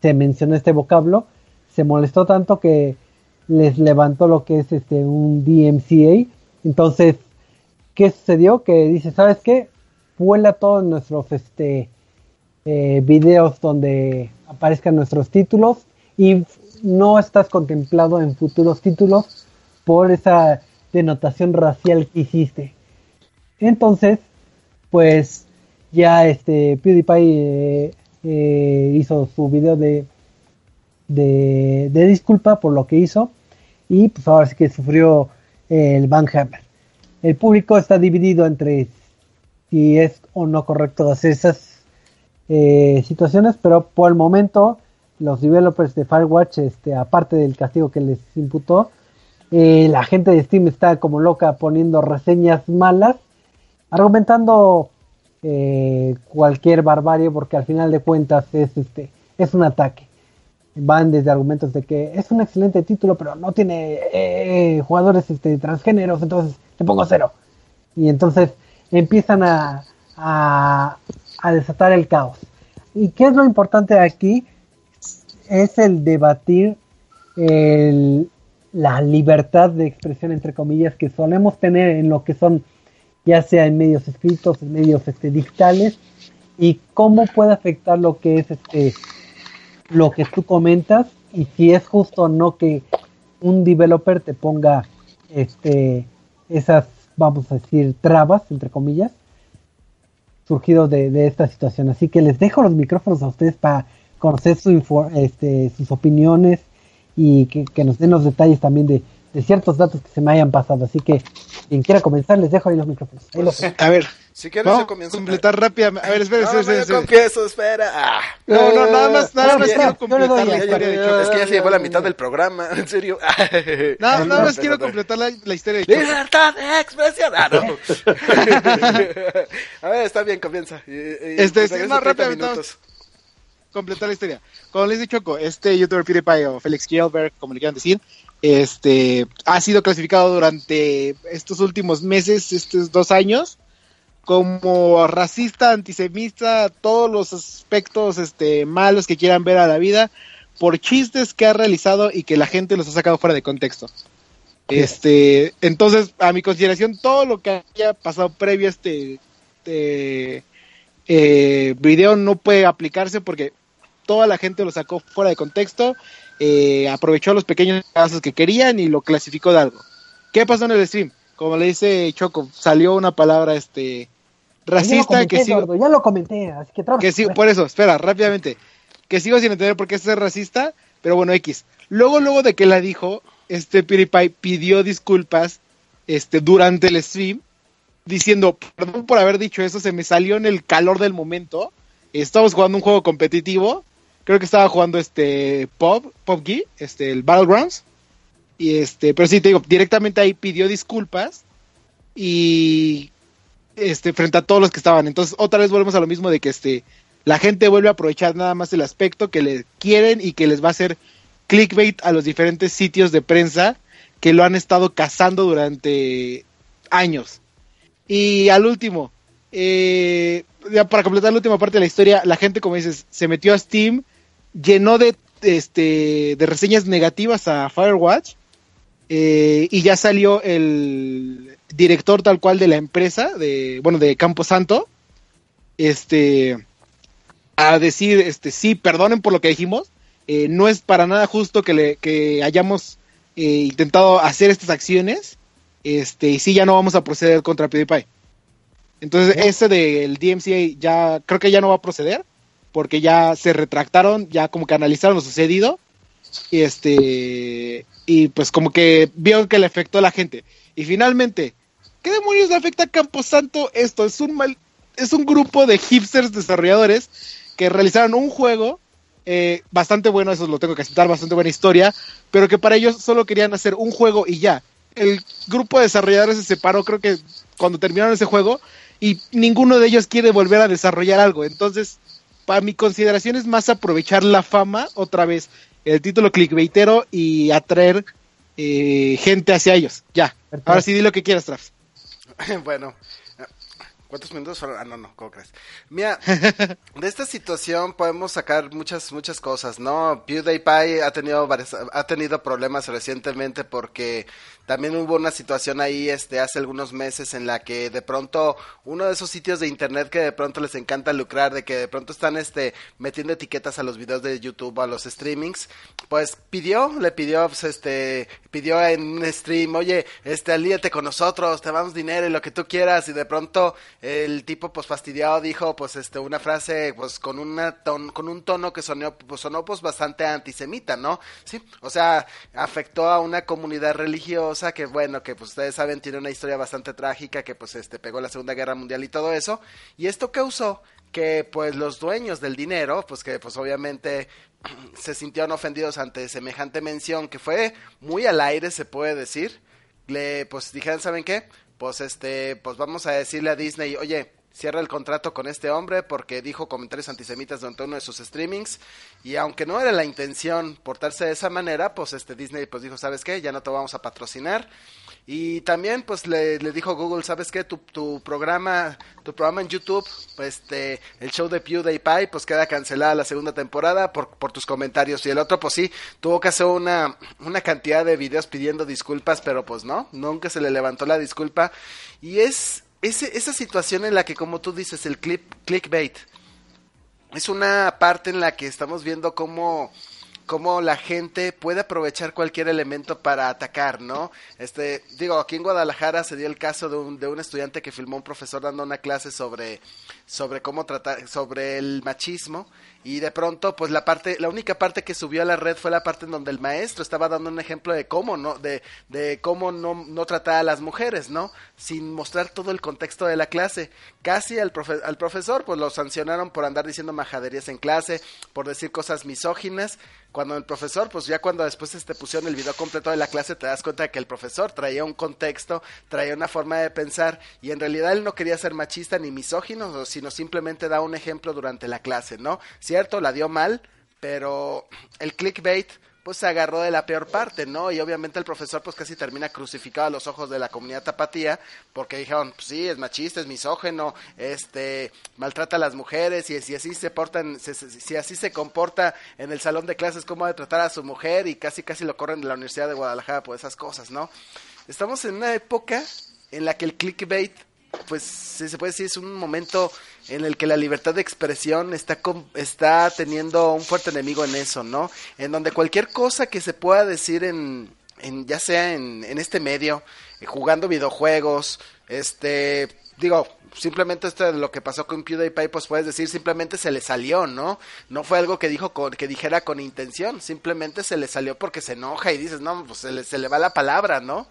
Speaker 1: se mencionó este vocablo, se molestó tanto que les levantó lo que es este un DMCA. Entonces, ¿qué sucedió? Que dice, ¿sabes qué? Vuela todos nuestros este eh, videos donde aparezcan nuestros títulos y no estás contemplado en futuros títulos por esa denotación racial que hiciste. Entonces, pues ya este PewDiePie eh, eh, hizo su video de, de, disculpa por lo que hizo y pues ahora sí que sufrió el Van Hammer. El público está dividido entre si es o no correcto hacer esas eh, situaciones, pero por el momento los developers de Firewatch, este, aparte del castigo que les imputó, eh, la gente de Steam está como loca poniendo reseñas malas, argumentando eh, cualquier barbarie, porque al final de cuentas es este es un ataque. Van desde argumentos de que es un excelente título, pero no tiene eh, jugadores este, transgéneros, entonces te pongo cero. Y entonces empiezan a, a desatar el caos. ¿Y qué es lo importante aquí? es el debatir la libertad de expresión, entre comillas, que solemos tener en lo que son, ya sea en medios escritos, en medios este, digitales, y cómo puede afectar lo que es este lo que tú comentas y si es justo o no que un developer te ponga este esas vamos a decir trabas entre comillas surgidos de, de esta situación así que les dejo los micrófonos a ustedes para conocer su este, sus opiniones y que, nos den los detalles también de, ciertos datos que se me hayan pasado. Así que Quien quiera comenzar, les dejo ahí los micrófonos.
Speaker 3: A ver,
Speaker 5: Si quieres,
Speaker 3: vamos
Speaker 5: yo
Speaker 3: a
Speaker 5: comienzo.
Speaker 3: completar rápidamente. A ver, espera,
Speaker 5: No,
Speaker 3: espera,
Speaker 5: no, yo
Speaker 3: espera.
Speaker 5: confieso, espera. Ah.
Speaker 3: No, no, nada más, nada
Speaker 1: No,
Speaker 3: más quiero completar la historia de Choco.
Speaker 5: Es que ya se llevó la mitad del programa, en serio.
Speaker 3: No, nada más
Speaker 5: no,
Speaker 3: quiero
Speaker 5: no.
Speaker 3: completar la, la historia de Choco.
Speaker 5: Libertad de expresión. Ah, no. <laughs> A ver, está bien, comienza. Y- y-
Speaker 3: Este, sí,
Speaker 5: regreso
Speaker 3: no,
Speaker 5: 30
Speaker 3: rápidamente,
Speaker 5: minutos.
Speaker 3: completar la historia. Como les dice Choco, este youtuber PewDiePie o Felix Kjellberg, como le quieran decir, este ha sido clasificado durante estos últimos meses, estos dos años, como racista, antisemita, todos los aspectos este, malos que quieran ver a la vida, por chistes que ha realizado y que la gente los ha sacado fuera de contexto. Este, entonces, a mi consideración, todo lo que haya pasado previo a este, este eh, video no puede aplicarse porque toda la gente lo sacó fuera de contexto, eh, aprovechó los pequeños casos que querían y lo clasificó de algo. ¿Qué pasó en el stream? Como le dice Choco, salió una palabra este racista
Speaker 1: comenté,
Speaker 3: que sigo,
Speaker 1: Eduardo, ya lo comenté, así que
Speaker 3: que sí, por eso, espera, rápidamente, que sigo sin entender por qué es racista, pero bueno, X. Luego, luego de que la dijo, este PewDiePie pidió disculpas este, durante el stream, diciendo, perdón por haber dicho eso, se me salió en el calor del momento. Estábamos jugando un juego competitivo, creo que estaba jugando este Pop, PUBG, este, el Battlegrounds. Y este, pero sí te digo, directamente ahí pidió disculpas y este frente a todos los que estaban. Entonces, otra vez volvemos a lo mismo de que este la gente vuelve a aprovechar nada más el aspecto que le quieren y que les va a hacer clickbait a los diferentes sitios de prensa que lo han estado cazando durante años. Y al último, eh, ya para completar la última parte de la historia, la gente, como dices, se metió a Steam, llenó de, este, de reseñas negativas a Firewatch eh, y ya salió el director tal cual de la empresa, de, bueno, de Camposanto, este, a decir, este, sí, perdonen por lo que dijimos, eh, no es para nada justo que, le, que hayamos eh, intentado hacer estas acciones, este, y sí, ya no vamos a proceder contra PewDiePie. Entonces, ese del DMCA ya, creo que ya no va a proceder, porque ya se retractaron, ya como que analizaron lo sucedido, y este, y pues como que vieron que le afectó a la gente. Y finalmente, ¿qué demonios le afecta a Camposanto esto? Es un mal, es un grupo de hipsters desarrolladores que realizaron un juego eh, bastante bueno, eso lo tengo que aceptar, bastante buena historia, pero que para ellos solo querían hacer un juego y ya. El grupo de desarrolladores se separó, creo que cuando terminaron ese juego, y ninguno de ellos quiere volver a desarrollar algo. Entonces, para mi consideración es más aprovechar la fama, otra vez, el título clickbaitero y atraer eh, gente hacia ellos. Ya. Ahora sí, di lo que quieras, Traps. <laughs>
Speaker 5: bueno, ¿cuántos minutos fueron? Ah, no, no, ¿cómo crees? Mira, <laughs> de esta situación podemos sacar muchas, muchas cosas, ¿no? PewDiePie ha tenido varias, ha tenido problemas recientemente porque también hubo una situación ahí, este, hace algunos meses en la que de pronto uno de esos sitios de internet que de pronto les encanta lucrar, de que de pronto están, este, metiendo etiquetas a los videos de YouTube, a los streamings, pues pidió, le pidió, pues, este, pidió en un stream, oye, este, alíate con nosotros, te damos dinero y lo que tú quieras, y de pronto el tipo, pues, fastidiado dijo, pues, este, una frase, pues, con una ton, con un tono que sonó, pues, sonó, pues, bastante antisemita, ¿no? Sí, o sea, afectó a una comunidad religiosa que, bueno, que, pues, ustedes saben, tiene una historia bastante trágica, que, pues, este, pegó la Segunda Guerra Mundial y todo eso, y esto causó que, pues, los dueños del dinero, pues, que, pues, obviamente <clears throat> se sintieron ofendidos ante semejante mención que fue muy al aire, se puede decir. Le, pues dijeron, ¿saben qué? Pues este, pues vamos a decirle a Disney, oye, cierra el contrato con este hombre porque dijo comentarios antisemitas durante uno de sus streamings y aunque no era la intención portarse de esa manera, pues este Disney pues dijo, ¿sabes qué? Ya no te vamos a patrocinar. Y también pues le, le dijo Google, ¿sabes qué? Tu, tu programa, tu programa en YouTube, pues este, el show de PewDiePie, pues queda cancelada la segunda temporada por, por tus comentarios. Y el otro, pues sí, tuvo que hacer una, una cantidad de videos pidiendo disculpas, pero pues no, nunca se le levantó la disculpa. Y es ese, esa situación en la que, como tú dices, el clip, clickbait, es una parte en la que estamos viendo cómo cómo la gente puede aprovechar cualquier elemento para atacar, ¿no? Este, digo, aquí en Guadalajara se dio el caso de un, de un estudiante que filmó un profesor dando una clase sobre, sobre cómo tratar, sobre el machismo y de pronto pues la parte la única parte que subió a la red fue la parte en donde el maestro estaba dando un ejemplo de cómo no de, de cómo no, no tratar a las mujeres no sin mostrar todo el contexto de la clase. Casi al, al profesor pues lo sancionaron por andar diciendo majaderías en clase por decir cosas misóginas cuando el profesor, pues ya cuando después este pusieron el video completo de la clase, te das cuenta que el profesor traía un contexto, traía una forma de pensar, y en realidad él no quería ser machista ni misógino, sino simplemente da un ejemplo durante la clase, ¿no? Cierto, la dio mal, pero el clickbait pues se agarró de la peor parte, ¿no? Y obviamente el profesor pues casi termina crucificado a los ojos de la comunidad tapatía porque dijeron, pues sí, es machista, es misógeno, este, maltrata a las mujeres y si así se portan, si, así se comporta en el salón de clases, cómo de tratar a su mujer y casi casi lo corren de la Universidad de Guadalajara por esas cosas, ¿no? Estamos en una época en la que el clickbait pues se puede decir es un momento en el que la libertad de expresión está está teniendo un fuerte enemigo en eso, ¿no? En donde cualquier cosa que se pueda decir en, en ya sea en, en este medio, eh, jugando videojuegos, este, digo, simplemente esto de lo que pasó con PewDiePie, pues puedes decir simplemente se le salió, ¿no? No fue algo que dijo con, que dijera con intención, simplemente se le salió porque se enoja y dices, no, pues se le, se le va la palabra, ¿no?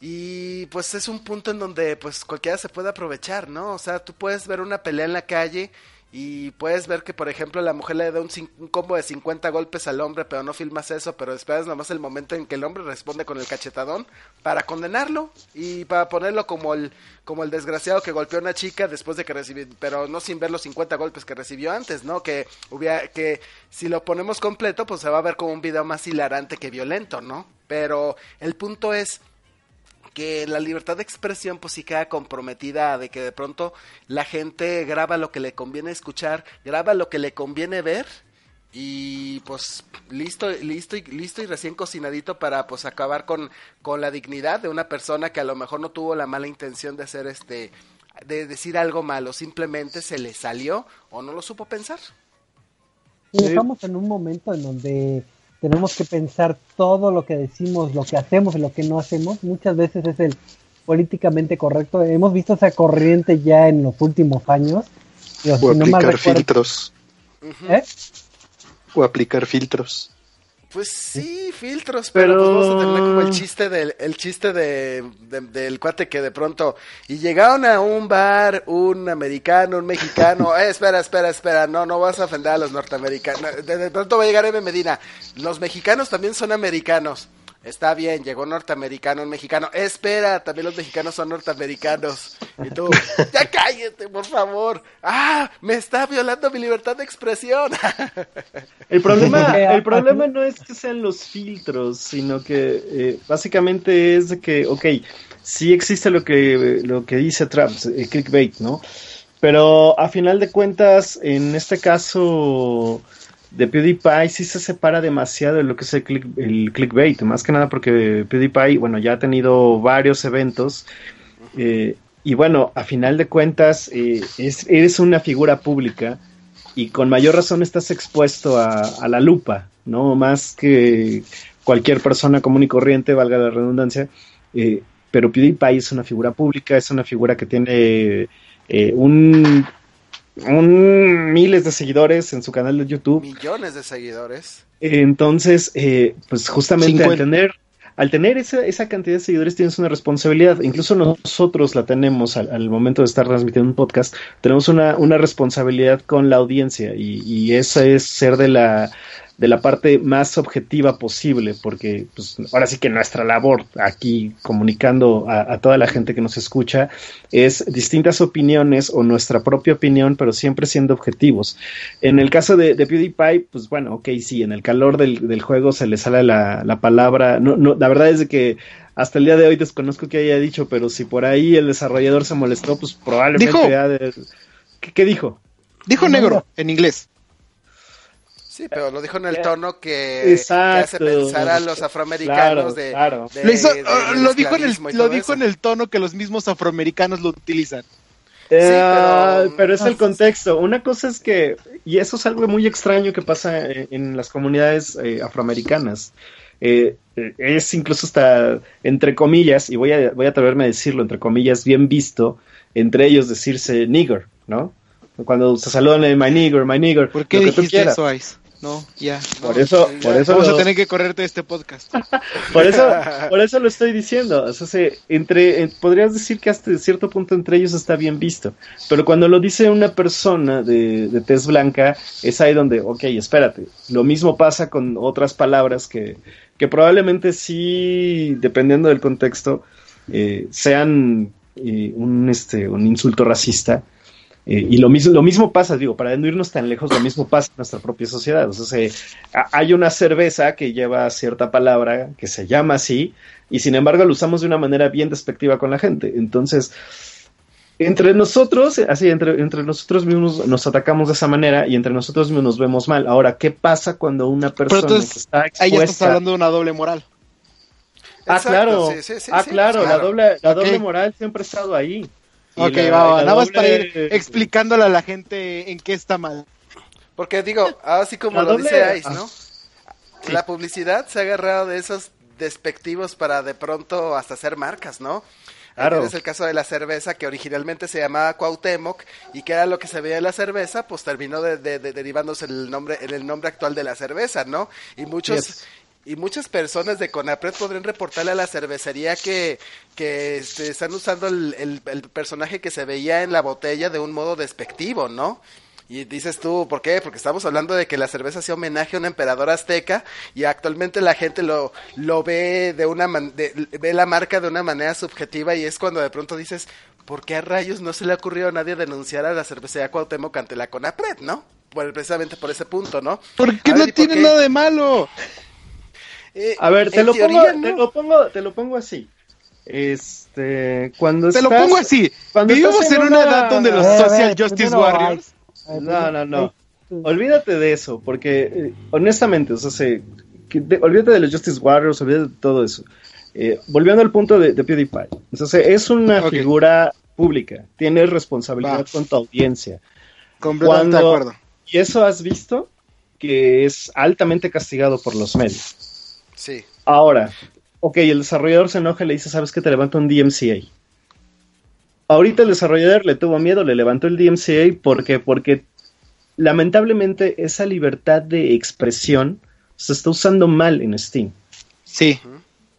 Speaker 5: Y pues es un punto en donde pues cualquiera se puede aprovechar, ¿no? O sea, tú puedes ver una pelea en la calle y puedes ver que, por ejemplo, la mujer le da un, un, combo de 50 golpes al hombre, pero no filmas eso, pero esperas nomás el momento en que el hombre responde con el cachetadón para condenarlo y para ponerlo como el, como el desgraciado que golpeó a una chica después de que recibió, pero no sin ver los 50 golpes que recibió antes, ¿no? Que hubiera, que si lo ponemos completo, pues se va a ver como un video más hilarante que violento, ¿no? Pero el punto es que la libertad de expresión pues sí queda comprometida de que de pronto la gente graba lo que le conviene escuchar, graba lo que le conviene ver y pues listo, listo y listo y recién cocinadito para pues acabar con, con la dignidad de una persona que a lo mejor no tuvo la mala intención de hacer este de decir algo malo, simplemente se le salió o no lo supo pensar.
Speaker 1: estamos en un momento en donde tenemos que pensar todo lo que decimos, lo que hacemos y lo que no hacemos. Muchas veces es el políticamente correcto. Hemos visto esa corriente ya en los últimos años.
Speaker 4: o aplicar filtros. ¿Eh? O aplicar filtros.
Speaker 5: Pues sí, filtros, pero, pues vamos a tener como el chiste del, el chiste de, del cuate que de pronto y llegaron a un bar un americano, un mexicano, <laughs> eh, espera, espera, espera, no, no vas a ofender a los norteamericanos. De, de pronto va a llegar M Medina, los mexicanos también son americanos. Está bien, llegó norteamericano, un mexicano. Espera, también los mexicanos son norteamericanos. Y tú, <laughs> ya cállate, por favor. Ah, me está violando mi libertad de expresión. <laughs>
Speaker 6: El problema, <laughs> el problema no es que sean los filtros, sino que eh, básicamente es de que, ok, sí existe lo que, lo que dice Trump, el clickbait, ¿no? Pero a final de cuentas, en este caso de PewDiePie sí se separa demasiado de lo que es el, el clickbait, más que nada porque PewDiePie, bueno, ya ha tenido varios eventos eh, y bueno, a final de cuentas eh, es, eres una figura pública y con mayor razón estás expuesto a, la lupa, ¿no? Más que cualquier persona común y corriente, valga la redundancia, eh, pero PewDiePie es una figura pública, es una figura que tiene un un, miles de seguidores en su canal de YouTube.
Speaker 5: Millones de seguidores.
Speaker 6: Entonces, eh, pues justamente al tener, al tener esa, esa, cantidad de seguidores tienes una responsabilidad. Incluso nosotros la tenemos al, momento de estar transmitiendo un podcast. Tenemos una, una responsabilidad con la audiencia y, y esa es ser de la de la parte más objetiva posible, porque pues, ahora sí que nuestra labor aquí comunicando a, toda la gente que nos escucha es distintas opiniones o nuestra propia opinión, pero siempre siendo objetivos. En el caso de, de PewDiePie, pues bueno, ok, sí, en el calor del, del juego se le sale la, la palabra, no, no, la verdad es de que hasta el día de hoy desconozco que haya dicho, pero si por ahí el desarrollador se molestó, pues probablemente... De... ¿Qué, dijo?
Speaker 3: Dijo negro en inglés.
Speaker 5: Sí, pero lo dijo en el tono que, hace pensar a los afroamericanos de,
Speaker 3: lo, dijo en el, lo dijo en el tono que los mismos afroamericanos lo utilizan.
Speaker 6: Eh, pero... es el contexto. Una cosa es que, y eso es algo muy extraño que pasa en, en las comunidades eh, afroamericanas. Eh, es incluso hasta, entre comillas, y voy a, voy a atreverme a decirlo, entre comillas, bien visto, entre ellos decirse nigger, ¿no? Cuando se saludan my nigger, my nigger.
Speaker 3: ¿Por qué dijiste eso, Ice? No, ya.
Speaker 6: Por eso, por eso
Speaker 3: vamos a tener que correrte este podcast. <laughs>
Speaker 6: por eso, por eso lo estoy diciendo. O sea, entre, podrías decir que hasta cierto punto entre ellos está bien visto. Pero cuando lo dice una persona de, de tez blanca, es ahí donde, ok, espérate. Lo mismo pasa con otras palabras que, que probablemente sí, dependiendo del contexto, eh, sean eh, un, este, un insulto racista eh, y lo mismo, lo mismo pasa, digo, para no irnos tan lejos, lo mismo pasa en nuestra propia sociedad. O sea, hay una cerveza que lleva cierta palabra que se llama así, y sin embargo lo usamos de una manera bien despectiva con la gente. Entonces, entre nosotros, así, entre, entre nosotros mismos nos atacamos de esa manera y entre nosotros mismos nos vemos mal. Ahora, ¿qué pasa cuando una persona está expuesta...
Speaker 3: Ahí ya estás hablando de una doble moral.
Speaker 6: Ah, claro. ah, claro, la doble, la doble moral siempre ha estado ahí.
Speaker 3: Ok, va, nada más para ir explicándole a la gente en qué está mal.
Speaker 5: Porque digo, así como lo dice Ice, ¿no? La publicidad se ha agarrado de esos despectivos para de pronto hasta hacer marcas, ¿no? Claro. Es el caso de la cerveza que originalmente se llamaba Cuauhtémoc y que era lo que se veía en la cerveza, pues terminó de, derivándose el nombre, en el nombre actual de la cerveza, ¿no? Y muchos, y muchas personas de Conapred podrían reportarle a la cervecería que, que este, están usando el, el, personaje que se veía en la botella de un modo despectivo, ¿no? Y dices tú, ¿por qué? Porque estamos hablando de que la cerveza hacía homenaje a un emperador azteca y actualmente la gente lo, lo ve de una ve la marca de una manera subjetiva y es cuando de pronto dices, ¿por qué a rayos no se le ha ocurrido a nadie denunciar a la cervecería Cuauhtémoc ante la Conapred, no? precisamente por ese punto, ¿no?
Speaker 3: Porque no tiene nada de malo.
Speaker 6: Eh, a ver, te lo, pongo, te lo, pongo, te lo pongo así. Este, cuando
Speaker 3: te lo pongo así. Cuando Vivimos en una, edad donde los social justice warriors.
Speaker 6: No, no, no. Olvídate de eso, porque eh, honestamente, o sea, olvídate de los justice warriors, olvídate de todo eso. Eh, volviendo al punto de, de PewDiePie, entonces es una figura pública, tienes responsabilidad con tu audiencia.
Speaker 3: Completamente de acuerdo.
Speaker 6: Y eso has visto que es altamente castigado por los medios.
Speaker 5: Sí.
Speaker 6: Ahora, ok, el desarrollador se enoja y le dice, ¿sabes qué? Te levanto un DMCA. Ahorita el desarrollador le tuvo miedo, le levantó el DMCA porque, porque lamentablemente esa libertad de expresión se está usando mal en Steam.
Speaker 3: Sí.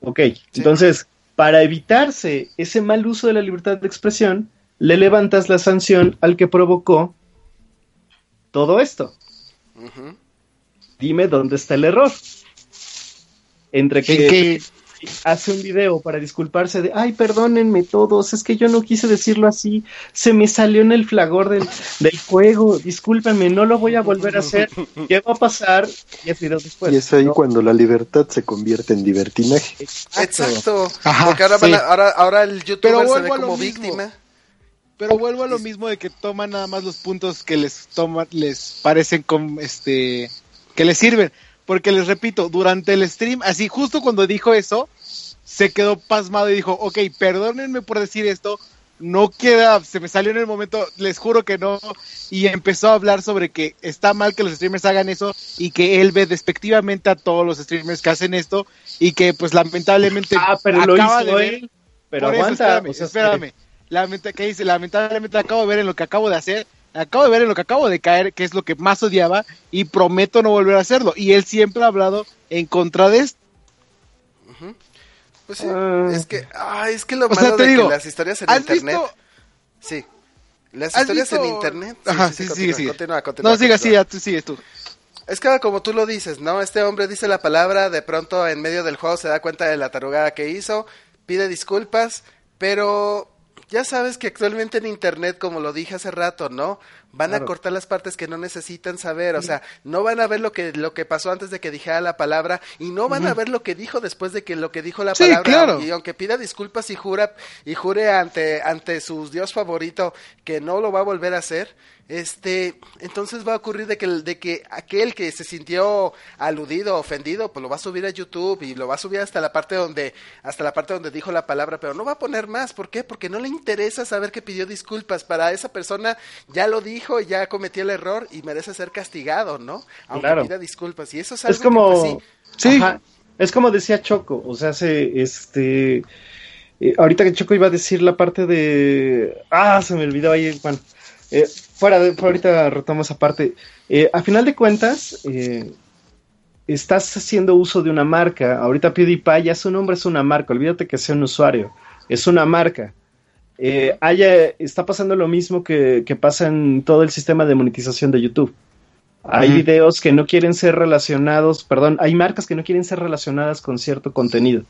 Speaker 6: Ok, entonces, para evitarse ese mal uso de la libertad de expresión, le levantas la sanción al que provocó todo esto. Dime dónde está el error entre que, hace un video para disculparse de, ay, perdónenme todos, es que yo no quise decirlo así, se me salió en el flagor del, del juego, discúlpenme, no lo voy a volver a hacer, ¿qué va a pasar? Diez videos después.
Speaker 4: Y es ahí cuando la libertad se convierte en divertinaje.
Speaker 5: Exacto, porque ahora, ahora, el youtuber se ve como víctima.
Speaker 3: Pero vuelvo a lo mismo de que toman nada más los puntos que les toman, les parecen como este que les sirven. Porque les repito, durante el stream, así justo cuando dijo eso, se quedó pasmado y dijo, ok, perdónenme por decir esto, no queda, se me salió en el momento, les juro que no, y empezó a hablar sobre que está mal que los streamers hagan eso y que él ve despectivamente a todos los streamers que hacen esto y que pues lamentablemente
Speaker 6: ah, pero lo hizo él. Pero aguanta,
Speaker 3: espérame, ¿qué dice? Lamentablemente acabo de ver en lo que acabo de hacer acabo de ver en lo que acabo de caer, que es lo que más odiaba, y prometo no volver a hacerlo. Y él siempre ha hablado en contra de esto.
Speaker 5: Pues sí, ah. es que, ah, es que lo malo de que las historias en internet. Sí. Las historias en internet.
Speaker 3: Ajá, sí, sí, sí, Continúa, continúa, no, siga, sí, tú sigues tú.
Speaker 5: Es que como tú lo dices, ¿no? Este hombre dice la palabra, de pronto en medio del juego se da cuenta de la tarugada que hizo, pide disculpas, pero ya sabes que actualmente en Internet, como lo dije hace rato, ¿no? Van a cortar las partes que no necesitan saber, o sea, no van a ver lo que lo que pasó antes de que dijera la palabra y no van a ver lo que dijo después de que lo que dijo la palabra. y aunque pida disculpas y jura y jure ante ante su dios favorito que no lo va a volver a hacer, este, entonces va a ocurrir de que, de que aquel que se sintió aludido, ofendido, pues lo va a subir a YouTube y lo va a subir hasta la parte donde, hasta la parte donde dijo la palabra, pero no va a poner más, ¿por qué? Porque no le interesa saber que pidió disculpas, para esa persona ya lo dijo, ya cometió el error y merece ser castigado, ¿no? Aunque pida disculpas, y eso es algo
Speaker 6: como, pues, sí, es como decía Choco, o sea, se, este, eh, ahorita que Choco iba a decir la parte de, ah, se me olvidó ahí, bueno, eh, fuera de, ahorita retomamos esa parte. Eh, a final de cuentas, eh, estás haciendo uso de una marca. Ahorita PewDiePie ya su nombre es una marca. Olvídate que sea un usuario. Es una marca. Eh, está pasando lo mismo que, pasa en todo el sistema de monetización de YouTube. Hay videos que no quieren ser relacionados, perdón, hay marcas que no quieren ser relacionadas con cierto contenido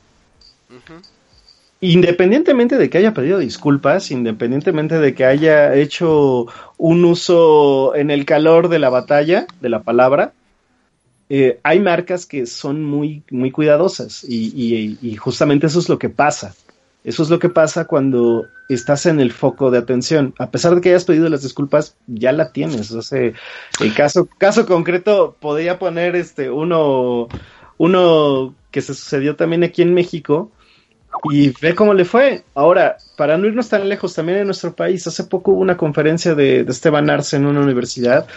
Speaker 6: independientemente de que haya pedido disculpas, independientemente de que haya hecho un uso en el calor de la batalla, de la palabra, eh, hay marcas que son muy, muy cuidadosas y, y, justamente eso es lo que pasa. Eso es lo que pasa cuando estás en el foco de atención. A pesar de que hayas pedido las disculpas, ya la tienes. O sea, el caso, caso concreto, podría poner este uno, uno que se sucedió también aquí en México, y ve cómo le fue. Ahora, para no irnos tan lejos, también en nuestro país, hace poco hubo una conferencia de, Esteban Arce en una universidad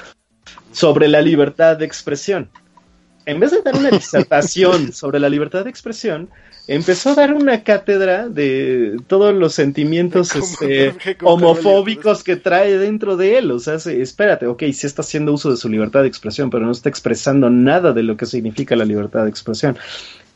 Speaker 6: sobre la libertad de expresión. En vez de dar una disertación <laughs> sobre la libertad de expresión, empezó a dar una cátedra de todos los sentimientos este, <laughs> homofóbicos que trae dentro de él. O sea, espérate, ok, sí está haciendo uso de su libertad de expresión, pero no está expresando nada de lo que significa la libertad de expresión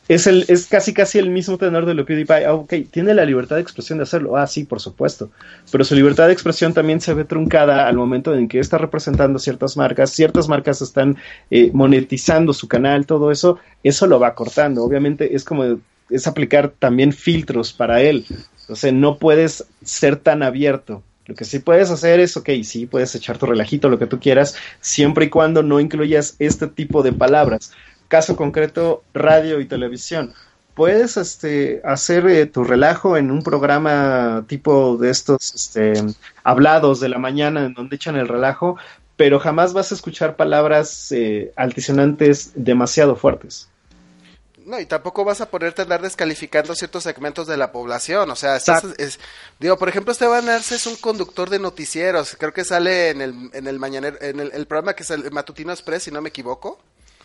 Speaker 6: es, el, es casi casi el mismo tenor de lo PewDiePie. Ah, ok, tiene la libertad de expresión de hacerlo. Ah, sí, por supuesto. Pero su libertad de expresión también se ve truncada al momento en que está representando ciertas marcas. Ciertas marcas están eh, monetizando su canal, todo eso. Eso lo va cortando. Obviamente es como es aplicar también filtros para él. Entonces no puedes ser tan abierto. Lo que sí puedes hacer es, ok, sí, puedes echar tu relajito, lo que tú quieras, siempre y cuando no incluyas este tipo de palabras caso concreto, radio y televisión. Puedes este, hacer eh, tu relajo en un programa tipo de estos este, hablados de la mañana en donde echan el relajo, pero jamás vas a escuchar palabras eh, altisonantes demasiado fuertes.
Speaker 5: No, y tampoco vas a ponerte a andar descalificando ciertos segmentos de la población. O sea, es, digo, por ejemplo, Esteban Arce es un conductor de noticieros. Creo que sale en el, en el mañanero, en el, el programa que es el Matutino Express, si no me equivoco.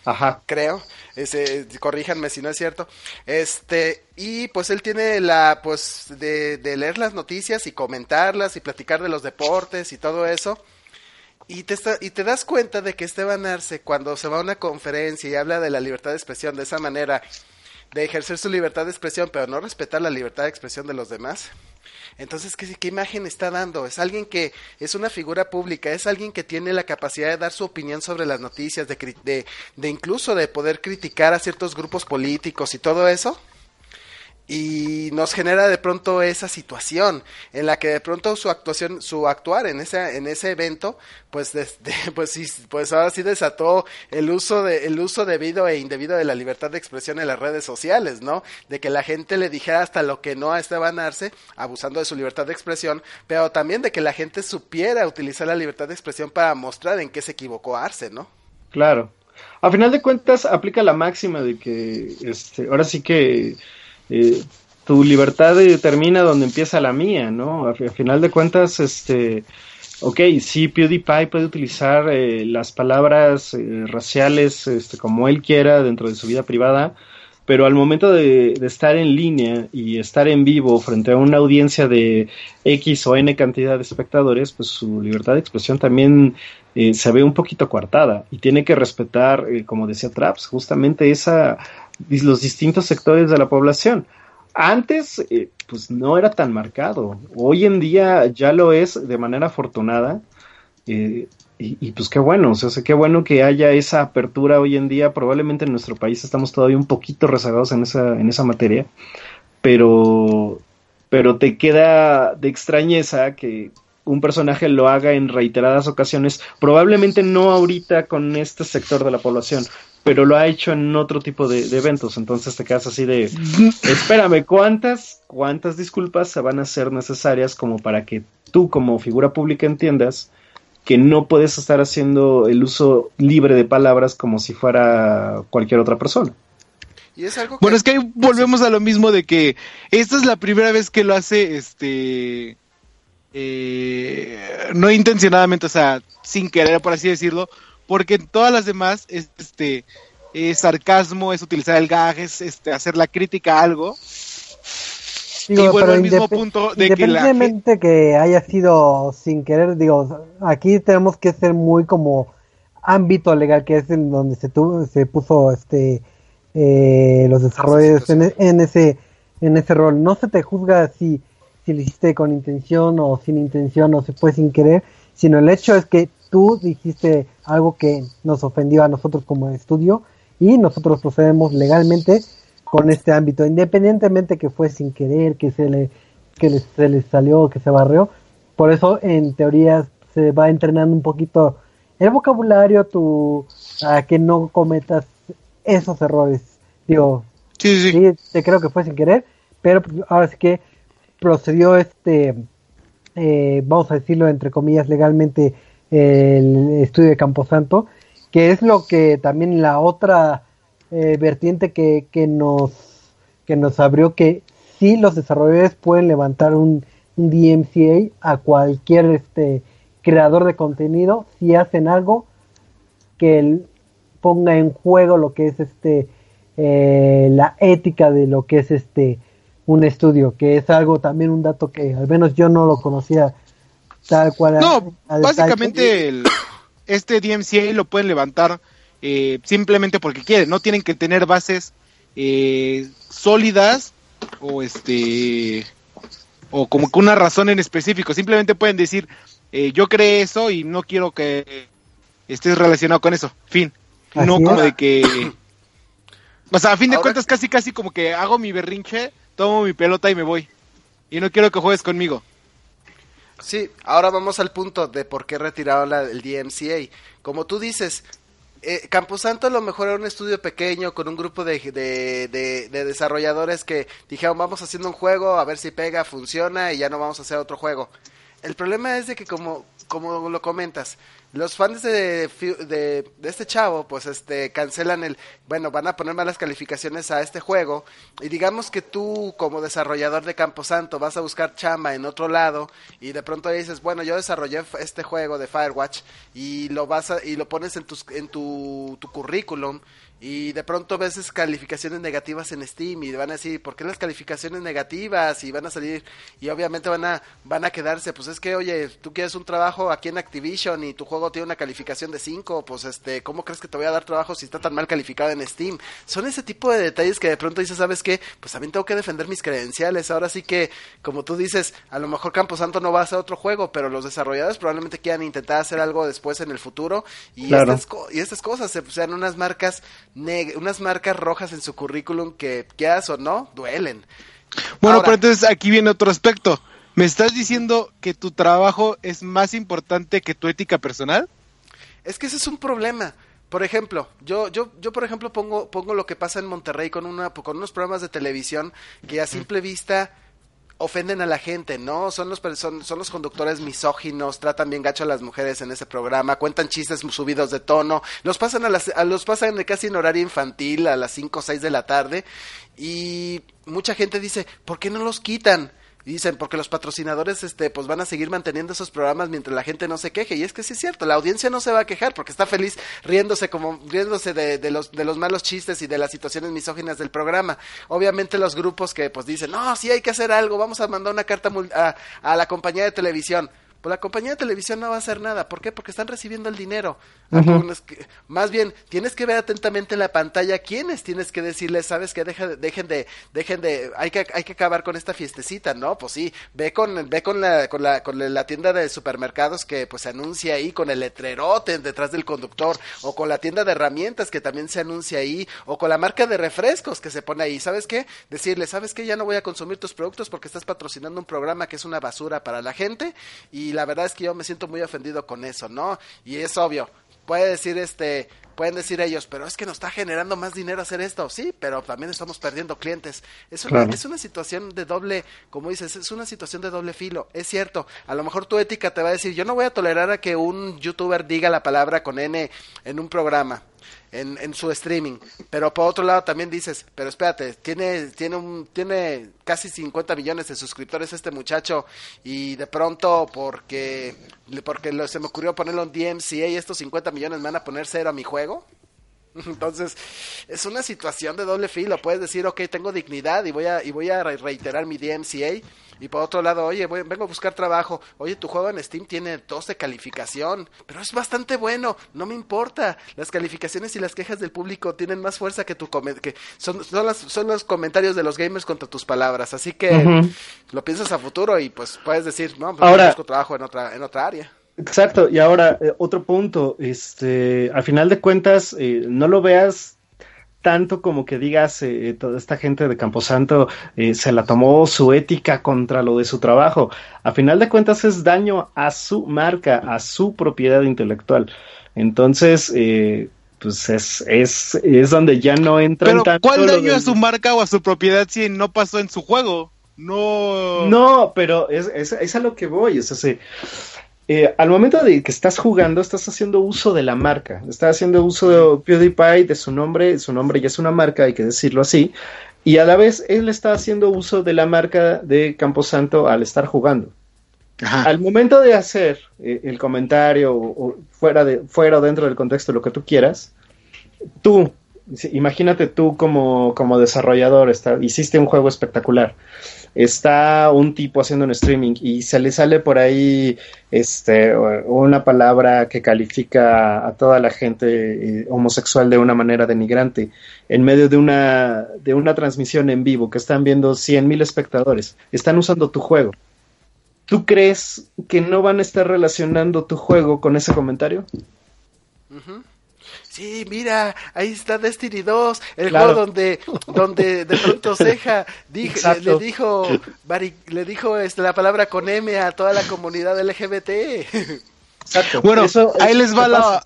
Speaker 6: Ajá.
Speaker 5: Creo. Ese, corríjanme si no es cierto. Este, y pues él tiene la, pues, de, de leer las noticias y comentarlas y platicar de los deportes y todo eso. Y te, y te das cuenta de que Esteban Arce, cuando se va a una conferencia y habla de la libertad de expresión de esa manera, de ejercer su libertad de expresión, pero no respetar la libertad de expresión de los demás, entonces, ¿qué, ¿qué, imagen está dando? Es alguien que es una figura pública, es alguien que tiene la capacidad de dar su opinión sobre las noticias, de, de, de incluso de poder criticar a ciertos grupos políticos y todo eso y nos genera de pronto esa situación en la que de pronto su actuación, su actuar en ese, en ese evento, pues, <laughs> pues, sí, pues ahora sí desató el uso de, el uso debido e indebido de la libertad de expresión en las redes sociales, ¿no? De que la gente le dijera hasta lo que no a Esteban Arce, abusando de su libertad de expresión, pero también de que la gente supiera utilizar la libertad de expresión para mostrar en qué se equivocó Arce, ¿no?
Speaker 6: Claro. A final de cuentas, aplica la máxima de que, este, ahora sí que eh, tu libertad termina donde empieza la mía, ¿no? A, final de cuentas, este, ok, sí, PewDiePie puede utilizar eh, las palabras eh, raciales este, como él quiera dentro de su vida privada, pero al momento de, estar en línea y estar en vivo frente a una audiencia de X o N cantidad de espectadores, pues su libertad de expresión también se ve un poquito coartada y tiene que respetar, como decía Traps, justamente esa los distintos sectores de la población. Antes, eh, pues no era tan marcado. Hoy en día ya lo es de manera afortunada. Eh, y, pues qué bueno, o sea, qué bueno que haya esa apertura hoy en día. Probablemente en nuestro país estamos todavía un poquito rezagados en esa, en esa materia, pero, pero te queda de extrañeza que un personaje lo haga en reiteradas ocasiones, probablemente no ahorita con este sector de la población, pero lo ha hecho en otro tipo de, eventos, entonces te quedas así de, <laughs> espérame, ¿cuántas, cuántas disculpas se van a ser necesarias como para que tú como figura pública entiendas que no puedes estar haciendo el uso libre de palabras como si fuera cualquier otra persona?
Speaker 5: Y es algo
Speaker 3: Bueno, es que ahí volvemos a lo mismo de que esta es la primera vez que lo hace, este, eh, no intencionadamente, o sea, sin querer, por así decirlo, porque en todas las demás, este, es sarcasmo, es utilizar el gag, es este, hacer la crítica a algo.
Speaker 1: Digo,
Speaker 3: y
Speaker 1: pero
Speaker 3: al mismo punto de que la
Speaker 1: independientemente que haya sido sin querer, digo, aquí tenemos que ser muy como ámbito legal, que es en donde se tuvo, se puso este eh, los desarrollos en, e- en ese en ese rol. No se te juzga si si lo hiciste con intención o sin intención o si fue sin querer, sino el hecho es que tú dijiste algo que nos ofendió a nosotros como estudio y nosotros procedemos legalmente con este ámbito, independientemente que fue sin querer, que se le que le- se le salió, que se barrió. Por eso, en teoría, se va entrenando un poquito el vocabulario tu, a que no cometas esos errores. Digo,
Speaker 3: Sí, sí, sí.
Speaker 1: sí, te creo que fue sin querer, pero pues, ahora sí que procedió este, eh, vamos a decirlo entre comillas legalmente, el estudio de Camposanto, que es lo que también la otra eh, vertiente que, que nos que nos abrió que sí los desarrolladores pueden levantar un, un DMCA a cualquier este creador de contenido si hacen algo que ponga en juego lo que es este eh, la ética de lo que es este un estudio que es algo también un dato que al menos yo no lo conocía tal cual
Speaker 3: No,
Speaker 1: a
Speaker 3: básicamente el- este DMCA lo pueden levantar eh, simplemente porque quieren, no tienen que tener bases eh, sólidas o este o como que una razón en específico, simplemente pueden decir eh, yo creé eso y no quiero que estés relacionado con eso, fin,
Speaker 1: Así
Speaker 3: no
Speaker 1: es.
Speaker 3: como de que o sea, a fin de
Speaker 5: Ahora-
Speaker 3: cuentas casi casi como que hago mi berrinche, tomo mi pelota y me voy y no quiero que juegues conmigo.
Speaker 5: Sí, ahora vamos al punto de por qué retiraron la- el DMCA. Como tú dices, eh, Camposanto a lo mejor era un estudio pequeño con un grupo de, de, de- de desarrolladores que dijeron vamos haciendo un juego, a ver si pega, funciona y ya no vamos a hacer otro juego. El problema es de que como, como lo comentas, los fans de, de, de este chavo, pues este cancelan el, bueno, van a poner malas calificaciones a este juego. Y digamos que tú como desarrollador de Camposanto vas a buscar chamba en otro lado y de pronto dices, bueno, yo desarrollé este juego de Firewatch y lo vas a, y lo pones en tus en tu, tu currículum y de pronto ves calificaciones negativas en Steam y van a decir, ¿por qué las calificaciones negativas? Y van a salir y obviamente van a van a quedarse, pues es que, oye, tú quieres un trabajo aquí en Activision y tu juego tiene una calificación de 5, pues este, ¿cómo crees que te voy a dar trabajo si está tan mal calificado en Steam? Son ese tipo de detalles que de pronto dices, ¿sabes qué? Pues también tengo que defender mis credenciales. Ahora sí que, como tú dices, a lo mejor Camposanto no va a hacer otro juego, pero los desarrolladores probablemente quieran intentar hacer algo después en el futuro y
Speaker 6: Claro.
Speaker 5: estas y estas cosas se- sean unas marcas unas marcas rojas en su currículum que quieras o no duelen.
Speaker 3: Bueno,
Speaker 5: Ahora-
Speaker 3: pero entonces aquí viene otro aspecto. ¿Me estás diciendo que tu trabajo es más importante que tu ética personal?
Speaker 5: Es que ese es un problema. Por ejemplo, yo, yo, yo por ejemplo pongo, pongo lo que pasa en Monterrey con una, con unos programas de televisión que a simple vista ofenden a la gente, ¿no? Son los son, son los conductores misóginos, tratan bien gacho a las mujeres en ese programa, cuentan chistes subidos de tono, los pasan a las, los pasan casi en horario infantil a las 5 o 6 de la tarde y mucha gente dice, ¿por qué no los quitan? Dicen, porque los patrocinadores este, pues van a seguir manteniendo esos programas mientras la gente no se queje. Y es que sí es cierto, la audiencia no se va a quejar porque está feliz riéndose como riéndose de, de los, de los malos chistes y de las situaciones misóginas del programa. Obviamente los grupos que pues dicen, no, sí hay que hacer algo, vamos a mandar una carta a, a la compañía de televisión. Pues la compañía de televisión no va a hacer nada. ¿Por qué? Porque están recibiendo el dinero. Que- más bien, tienes que ver atentamente la pantalla quiénes tienes que decirles, sabes que deja, dejen de, dejen de, hay que, hay que acabar con esta fiestecita, ¿no? Pues sí, ve con, ve con la, con la, con la tienda de supermercados que pues se anuncia ahí con el letrerote detrás del conductor, o con la tienda de herramientas que también se anuncia ahí, o con la marca de refrescos que se pone ahí. ¿Sabes qué? Decirle, ¿sabes qué? Ya no voy a consumir tus productos porque estás patrocinando un programa que es una basura para la gente y y la verdad es que yo me siento muy ofendido con eso, ¿no? Y es obvio, puede decir este, pueden decir ellos, pero es que nos está generando más dinero hacer esto, sí, pero también estamos perdiendo clientes. Es una, es una situación de doble, como dices, es una situación de doble filo, es cierto, a lo mejor tu ética te va a decir, yo no voy a tolerar a que un youtuber diga la palabra con N en un programa, en, en su streaming. Pero por otro lado también dices, pero espérate, tiene, tiene, un, tiene casi 50 millones de suscriptores este muchacho y de pronto porque, porque se me ocurrió ponerlo en DMCA y estos 50 millones me van a poner cero a mi juego. Entonces, es una situación de doble filo. Puedes decir, ok, tengo dignidad y voy a, y voy a reiterar mi DMCA. Y por otro lado, oye, vengo a buscar trabajo. Oye, tu juego en Steam tiene dos de calificación, pero es bastante bueno. No me importa. Las calificaciones y las quejas del público tienen más fuerza que tu que son, son, son los comentarios de los gamers contra tus palabras. Así que lo piensas a futuro y pues puedes decir, no, pues
Speaker 6: Ahora,
Speaker 5: busco trabajo en otra, en otra área.
Speaker 6: Exacto, y ahora eh, otro punto, este, al final de cuentas, eh, no lo veas tanto como que digas, eh, toda esta gente de Camposanto eh, se la tomó su ética contra lo de su trabajo. A final de cuentas es daño a su marca, a su propiedad intelectual. Entonces, eh, pues es, es, es donde ya no entra
Speaker 3: Pero
Speaker 6: tanto
Speaker 3: ¿cuál daño a su marca o a su propiedad si no pasó en su juego? No.
Speaker 6: No, pero es, es, es a lo que voy. Es así. Eh, al momento de que estás jugando, estás haciendo uso de la marca. Estás haciendo uso de PewDiePie, de su nombre. Su nombre ya es una marca, hay que decirlo así. Y a la vez, él está haciendo uso de la marca de Camposanto al estar jugando.
Speaker 3: Ajá.
Speaker 6: Al momento de hacer eh, el comentario o, o fuera, de, fuera o dentro del contexto, lo que tú quieras, tú, imagínate tú como, como desarrollador, está, hiciste un juego espectacular. Está un tipo haciendo un streaming y se le sale por ahí este, una palabra que califica a toda la gente eh, homosexual de una manera denigrante en medio de una, de una transmisión en vivo que están viendo 100 mil espectadores. Están usando tu juego. ¿Tú crees que no van a estar relacionando tu juego con ese comentario?
Speaker 5: Ujú. Sí, mira, ahí está Destiny 2, el
Speaker 6: Claro.
Speaker 5: juego donde, donde de pronto <laughs> Ceja di- le, dijo, le dijo este, la palabra con M a toda la comunidad LGBT.
Speaker 6: Exacto.
Speaker 3: Bueno,
Speaker 6: Eso
Speaker 3: ahí
Speaker 6: es
Speaker 3: les va la,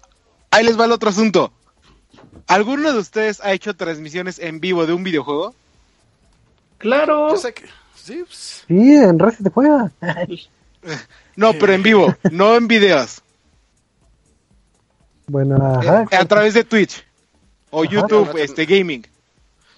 Speaker 3: ahí les va el otro asunto. ¿Alguno de ustedes ha hecho transmisiones en vivo de un videojuego?
Speaker 6: Claro.
Speaker 5: Yo sé que, sí, pues,
Speaker 1: Sí, en Red se juega.
Speaker 3: No, pero en vivo, no en videos.
Speaker 1: Bueno, ajá.
Speaker 3: A través de Twitch o
Speaker 1: Ajá.
Speaker 3: YouTube,
Speaker 5: No, no,
Speaker 3: este gaming.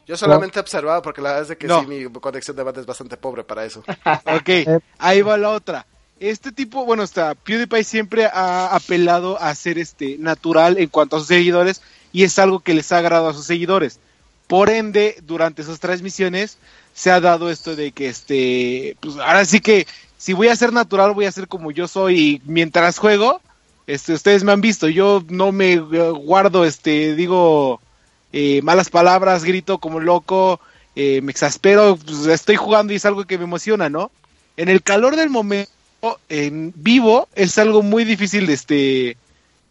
Speaker 5: yo solamente he observado porque la verdad es de que
Speaker 3: No.
Speaker 5: sí, mi conexión de banda es bastante pobre para eso. <laughs>
Speaker 3: Ok, ahí va la otra. Este tipo, bueno, está PewDiePie siempre ha apelado a ser este natural en cuanto a sus seguidores y es algo que les ha agradado a sus seguidores. Por ende, durante sus transmisiones se ha dado esto de que este, pues ahora sí que si voy a ser natural voy a ser como yo soy y mientras juego, este, ustedes me han visto, yo no me eh, guardo, este, digo eh, malas palabras, grito como loco, eh, me exaspero, pues, estoy jugando y es algo que me emociona, ¿no? En el calor del momento, en vivo, es algo muy difícil de este,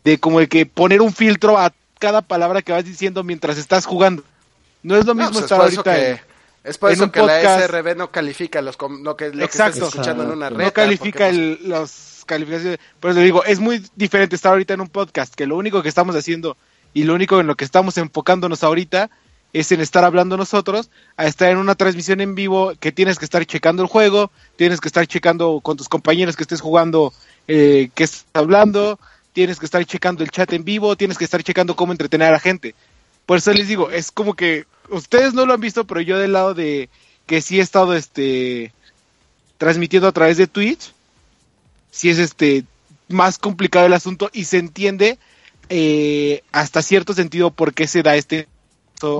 Speaker 3: de como de que poner un filtro a cada palabra que vas diciendo mientras estás jugando. No es lo
Speaker 5: No,
Speaker 3: mismo
Speaker 5: pues, es
Speaker 3: estar
Speaker 5: por eso
Speaker 3: ahorita
Speaker 5: que,
Speaker 3: en-
Speaker 5: es por
Speaker 3: en
Speaker 5: eso que la. SRB no califica los que, lo que
Speaker 3: Exacto.
Speaker 5: estás escuchando en una red.
Speaker 3: no califica el, las calificaciones. Por eso digo, es muy diferente estar ahorita en un podcast, que lo único que estamos haciendo y lo único en lo que estamos enfocándonos ahorita es en estar hablando nosotros, a estar en una transmisión en vivo que tienes que estar checando el juego, tienes que estar checando con tus compañeros que estés jugando, eh, que estás hablando, tienes que estar checando el chat en vivo, tienes que estar checando cómo entretener a la gente. Por eso les digo, es como que ustedes no lo han visto, pero yo del lado de que sí he estado este transmitiendo a través de Twitch, sí es este más complicado el asunto y se entiende eh, hasta cierto sentido por qué se da este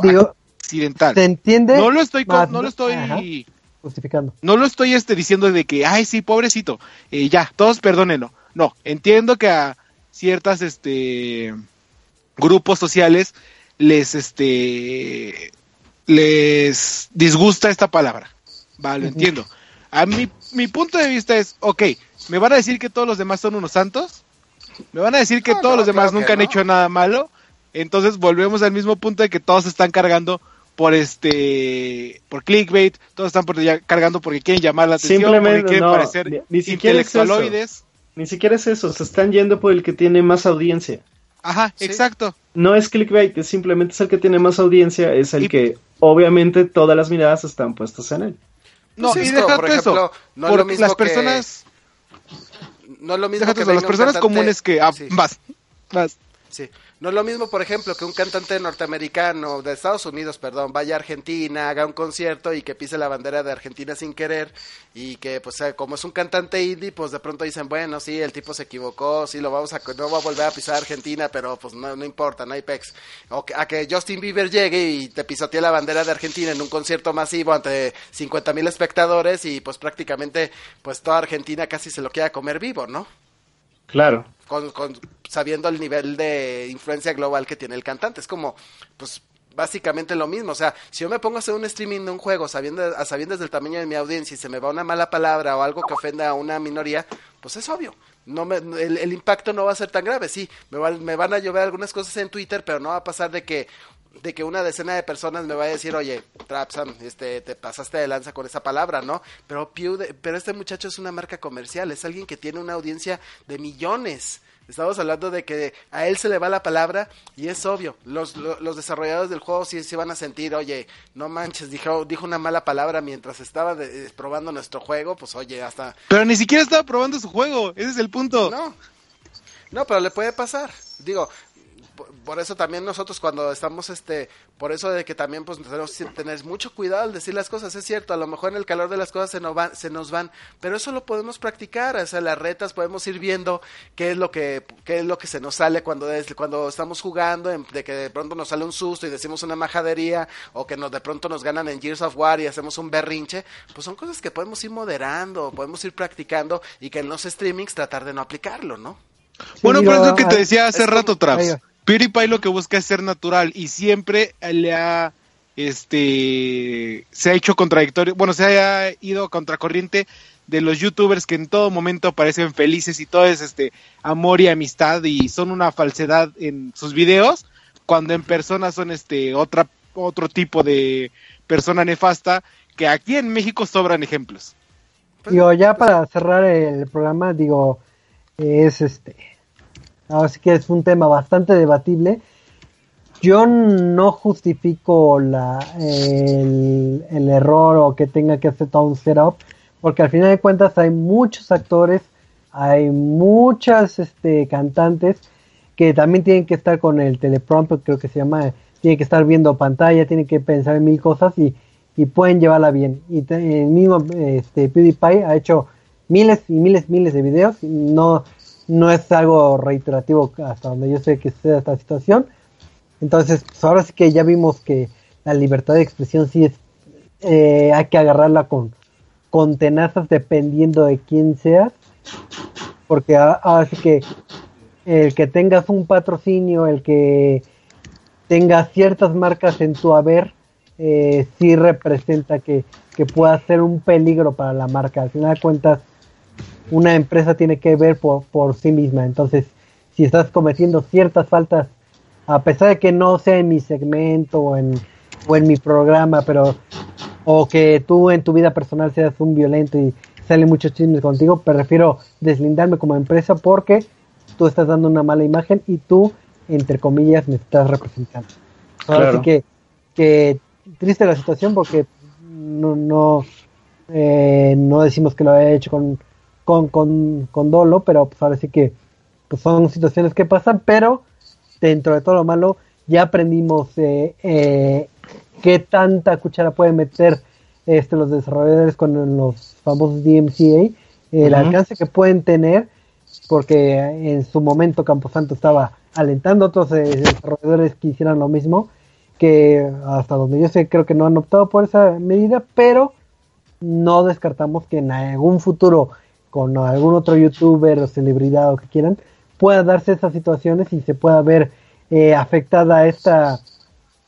Speaker 1: Digo,
Speaker 3: accidental.
Speaker 1: ¿se entiende?
Speaker 3: No lo estoy con- no lo estoy
Speaker 1: Ajá. Justificando.
Speaker 3: no lo estoy este diciendo de que ay sí pobrecito eh, ya todos perdónenlo no entiendo que a ciertas este grupos sociales les este les disgusta esta palabra lo
Speaker 1: Ujú.
Speaker 3: entiendo a mi mi punto de vista es ok me van a decir que todos los demás son unos santos me van a decir que
Speaker 5: No,
Speaker 3: todos
Speaker 5: no,
Speaker 3: los demás nunca han
Speaker 5: no.
Speaker 3: hecho nada malo entonces volvemos al mismo punto de que todos están cargando por este por clickbait, todos están por, ya cargando porque quieren llamar la atención, porque
Speaker 6: Simplemente,
Speaker 3: quieren
Speaker 6: no,
Speaker 3: parecer
Speaker 6: ni- ni siquiera es eso.
Speaker 3: intelectualoides.
Speaker 6: Ni siquiera es eso, se están yendo por el que tiene más audiencia.
Speaker 3: Ajá,
Speaker 5: Sí.
Speaker 3: exacto.
Speaker 6: No es clickbait, es simplemente es el que tiene más audiencia, es el
Speaker 3: Y-
Speaker 6: que obviamente todas las miradas están puestas en él.
Speaker 3: No,
Speaker 5: Pues sí,
Speaker 3: y
Speaker 5: es
Speaker 3: deja
Speaker 5: por
Speaker 3: eso.
Speaker 5: ejemplo, no es
Speaker 3: por
Speaker 5: lo mismo
Speaker 3: las
Speaker 5: que-
Speaker 3: personas,
Speaker 5: No es lo mismo que
Speaker 3: las personas comunes que ah,
Speaker 5: Sí.
Speaker 3: vas, vas.
Speaker 5: Sí. No es lo mismo, por ejemplo, que un cantante norteamericano, de Estados Unidos, perdón, vaya a Argentina, haga un concierto y que pise la bandera de Argentina sin querer y que, pues, como es un cantante indie, pues de pronto dicen, bueno, sí, el tipo se equivocó, sí, lo vamos a, no va a volver a pisar Argentina, pero pues no, no importa, no hay pex. O que, a que Justin Bieber llegue y te pisotee la bandera de Argentina en un concierto masivo ante 50 mil espectadores y pues prácticamente, pues toda Argentina casi se lo queda comer vivo, ¿no?
Speaker 6: Claro.
Speaker 5: Con, con- sabiendo el nivel de influencia global que tiene el cantante. Es como, pues, básicamente lo mismo. O sea, si yo me pongo a hacer un streaming de un juego sabiendo, a sabiendas del tamaño de mi audiencia y se me va una mala palabra o algo que ofenda a una minoría, pues es obvio. No me, el, el impacto no va a ser tan grave. Sí, me, me van a llover algunas cosas en Twitter, pero no va a pasar de que de que una decena de personas me vaya a decir, oye, Trapsam, este, te pasaste de lanza con esa palabra, ¿no? Pero, pero este muchacho es una marca comercial, es alguien que tiene una audiencia de millones. Estamos hablando de que a él se le va la palabra y es obvio, los, lo- los desarrolladores del juego sí se van a sentir, oye, no manches, dijo, dijo una mala palabra mientras estaba de- probando nuestro juego, pues oye, hasta
Speaker 3: Pero ni siquiera estaba probando su juego, ese es el punto.
Speaker 5: no. No, pero le puede pasar. Digo, por, por eso también nosotros cuando estamos, este, por eso de que también pues tenemos que tener mucho cuidado al decir las cosas. Es cierto, a lo mejor en el calor de las cosas se nos van, se nos van, pero eso lo podemos practicar. O sea, las retas podemos ir viendo qué es lo que, qué es lo que se nos sale cuando es, cuando estamos jugando, en- de que de pronto nos sale un susto y decimos una majadería, o que nos de pronto nos ganan en Gears of War y hacemos un berrinche. Pues son cosas que podemos ir moderando, podemos ir practicando y que en los streamings tratar de no aplicarlo, ¿no?
Speaker 3: Bueno,
Speaker 1: Sí,
Speaker 3: pero es
Speaker 1: yo-
Speaker 3: lo que te decía hace
Speaker 5: es como-
Speaker 3: rato, Traps. PewDiePie lo que busca es ser natural y siempre le ha, este, se ha hecho contradictorio, bueno, se ha ido contracorriente de los youtubers que en todo momento parecen felices y todo es este amor y amistad y son una falsedad en sus videos cuando en persona son este otra otro tipo de persona nefasta que aquí en México sobran ejemplos.
Speaker 1: Digo, ya para cerrar el programa, digo, es este. Ahora sí que es un tema bastante debatible. Yo no justifico la, el, el error o que tenga que hacer todo un setup, porque al final de cuentas hay muchos actores, hay muchas este, cantantes que también tienen que estar con el teleprompter, creo que se llama, tienen que estar viendo pantalla, tienen que pensar en mil cosas y, y pueden llevarla bien. Y te- el mismo este, PewDiePie ha hecho miles y miles, miles de videos, y no, no es algo reiterativo hasta donde yo sé que sea esta situación. Entonces, pues ahora sí que ya vimos que la libertad de expresión sí es, eh, hay que agarrarla con, con tenazas dependiendo de quién seas, porque ahora sí que el que tengas un patrocinio, el que tengas ciertas marcas en tu haber, eh, sí representa que, que pueda ser un peligro para la marca. Al final de cuentas, una empresa tiene que ver por, por sí misma. Entonces, si estás cometiendo ciertas faltas, a pesar de que no sea en mi segmento o en, o en mi programa, pero o que tú en tu vida personal seas un violento y sale muchos chismes contigo, prefiero deslindarme como empresa porque tú estás dando una mala imagen y tú, entre comillas, me estás representando. Ahora
Speaker 6: Claro.
Speaker 1: sí que, que triste la situación porque no, no, eh, no decimos que lo haya hecho con, con, con, con dolo, pero pues ahora sí que pues son situaciones que pasan, pero dentro de todo lo malo ya aprendimos eh, eh, qué tanta cuchara pueden meter este, los desarrolladores con los famosos DMCA, el alcance que pueden tener, porque en su momento Camposanto estaba alentando a otros eh, desarrolladores que hicieran lo mismo, que hasta donde yo sé creo que no han optado por esa medida, pero no descartamos que en algún futuro con algún otro youtuber o celebridad o que quieran pueda darse esas situaciones y se pueda ver eh, afectada esta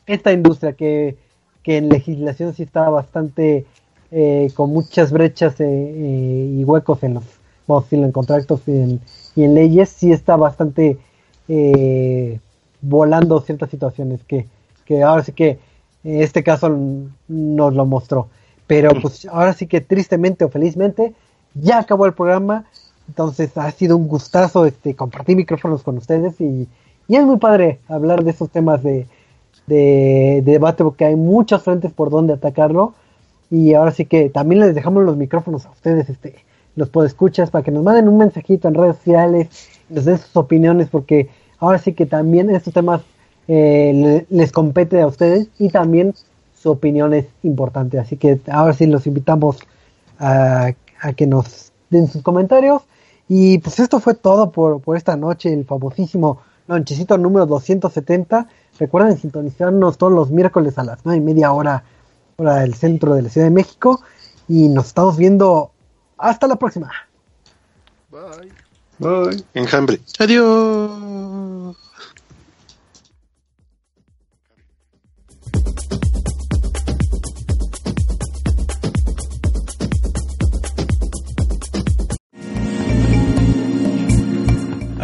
Speaker 1: esta industria que, que en legislación sí está bastante eh, con muchas brechas eh, y huecos en los vamos a decirlo, en contratos y en, y en leyes sí está bastante volando ciertas situaciones que, que ahora sí que este caso nos lo mostró. Pero pues ahora sí que tristemente o felizmente ya acabó el programa Entonces ha sido un gustazo este, compartir micrófonos con ustedes y, y es muy padre hablar de esos temas de, de, de debate porque hay muchos frentes por donde atacarlo y ahora sí que también les dejamos los micrófonos a ustedes, este, los podescuchas, para que nos manden un mensajito en redes sociales, nos den sus opiniones, porque ahora sí que también estos temas eh, le- les compete a ustedes y también su opinión es importante. Así que ahora sí los invitamos a, a que nos den sus comentarios. Y pues esto fue todo por, por esta noche, el famosísimo lonchecito número 270. Recuerden sintonizarnos todos los miércoles a las nueve y media hora, hora del centro de la Ciudad de México. Y nos estamos viendo hasta la próxima.
Speaker 5: Bye.
Speaker 6: Bye.
Speaker 4: Enjambre.
Speaker 3: Adiós.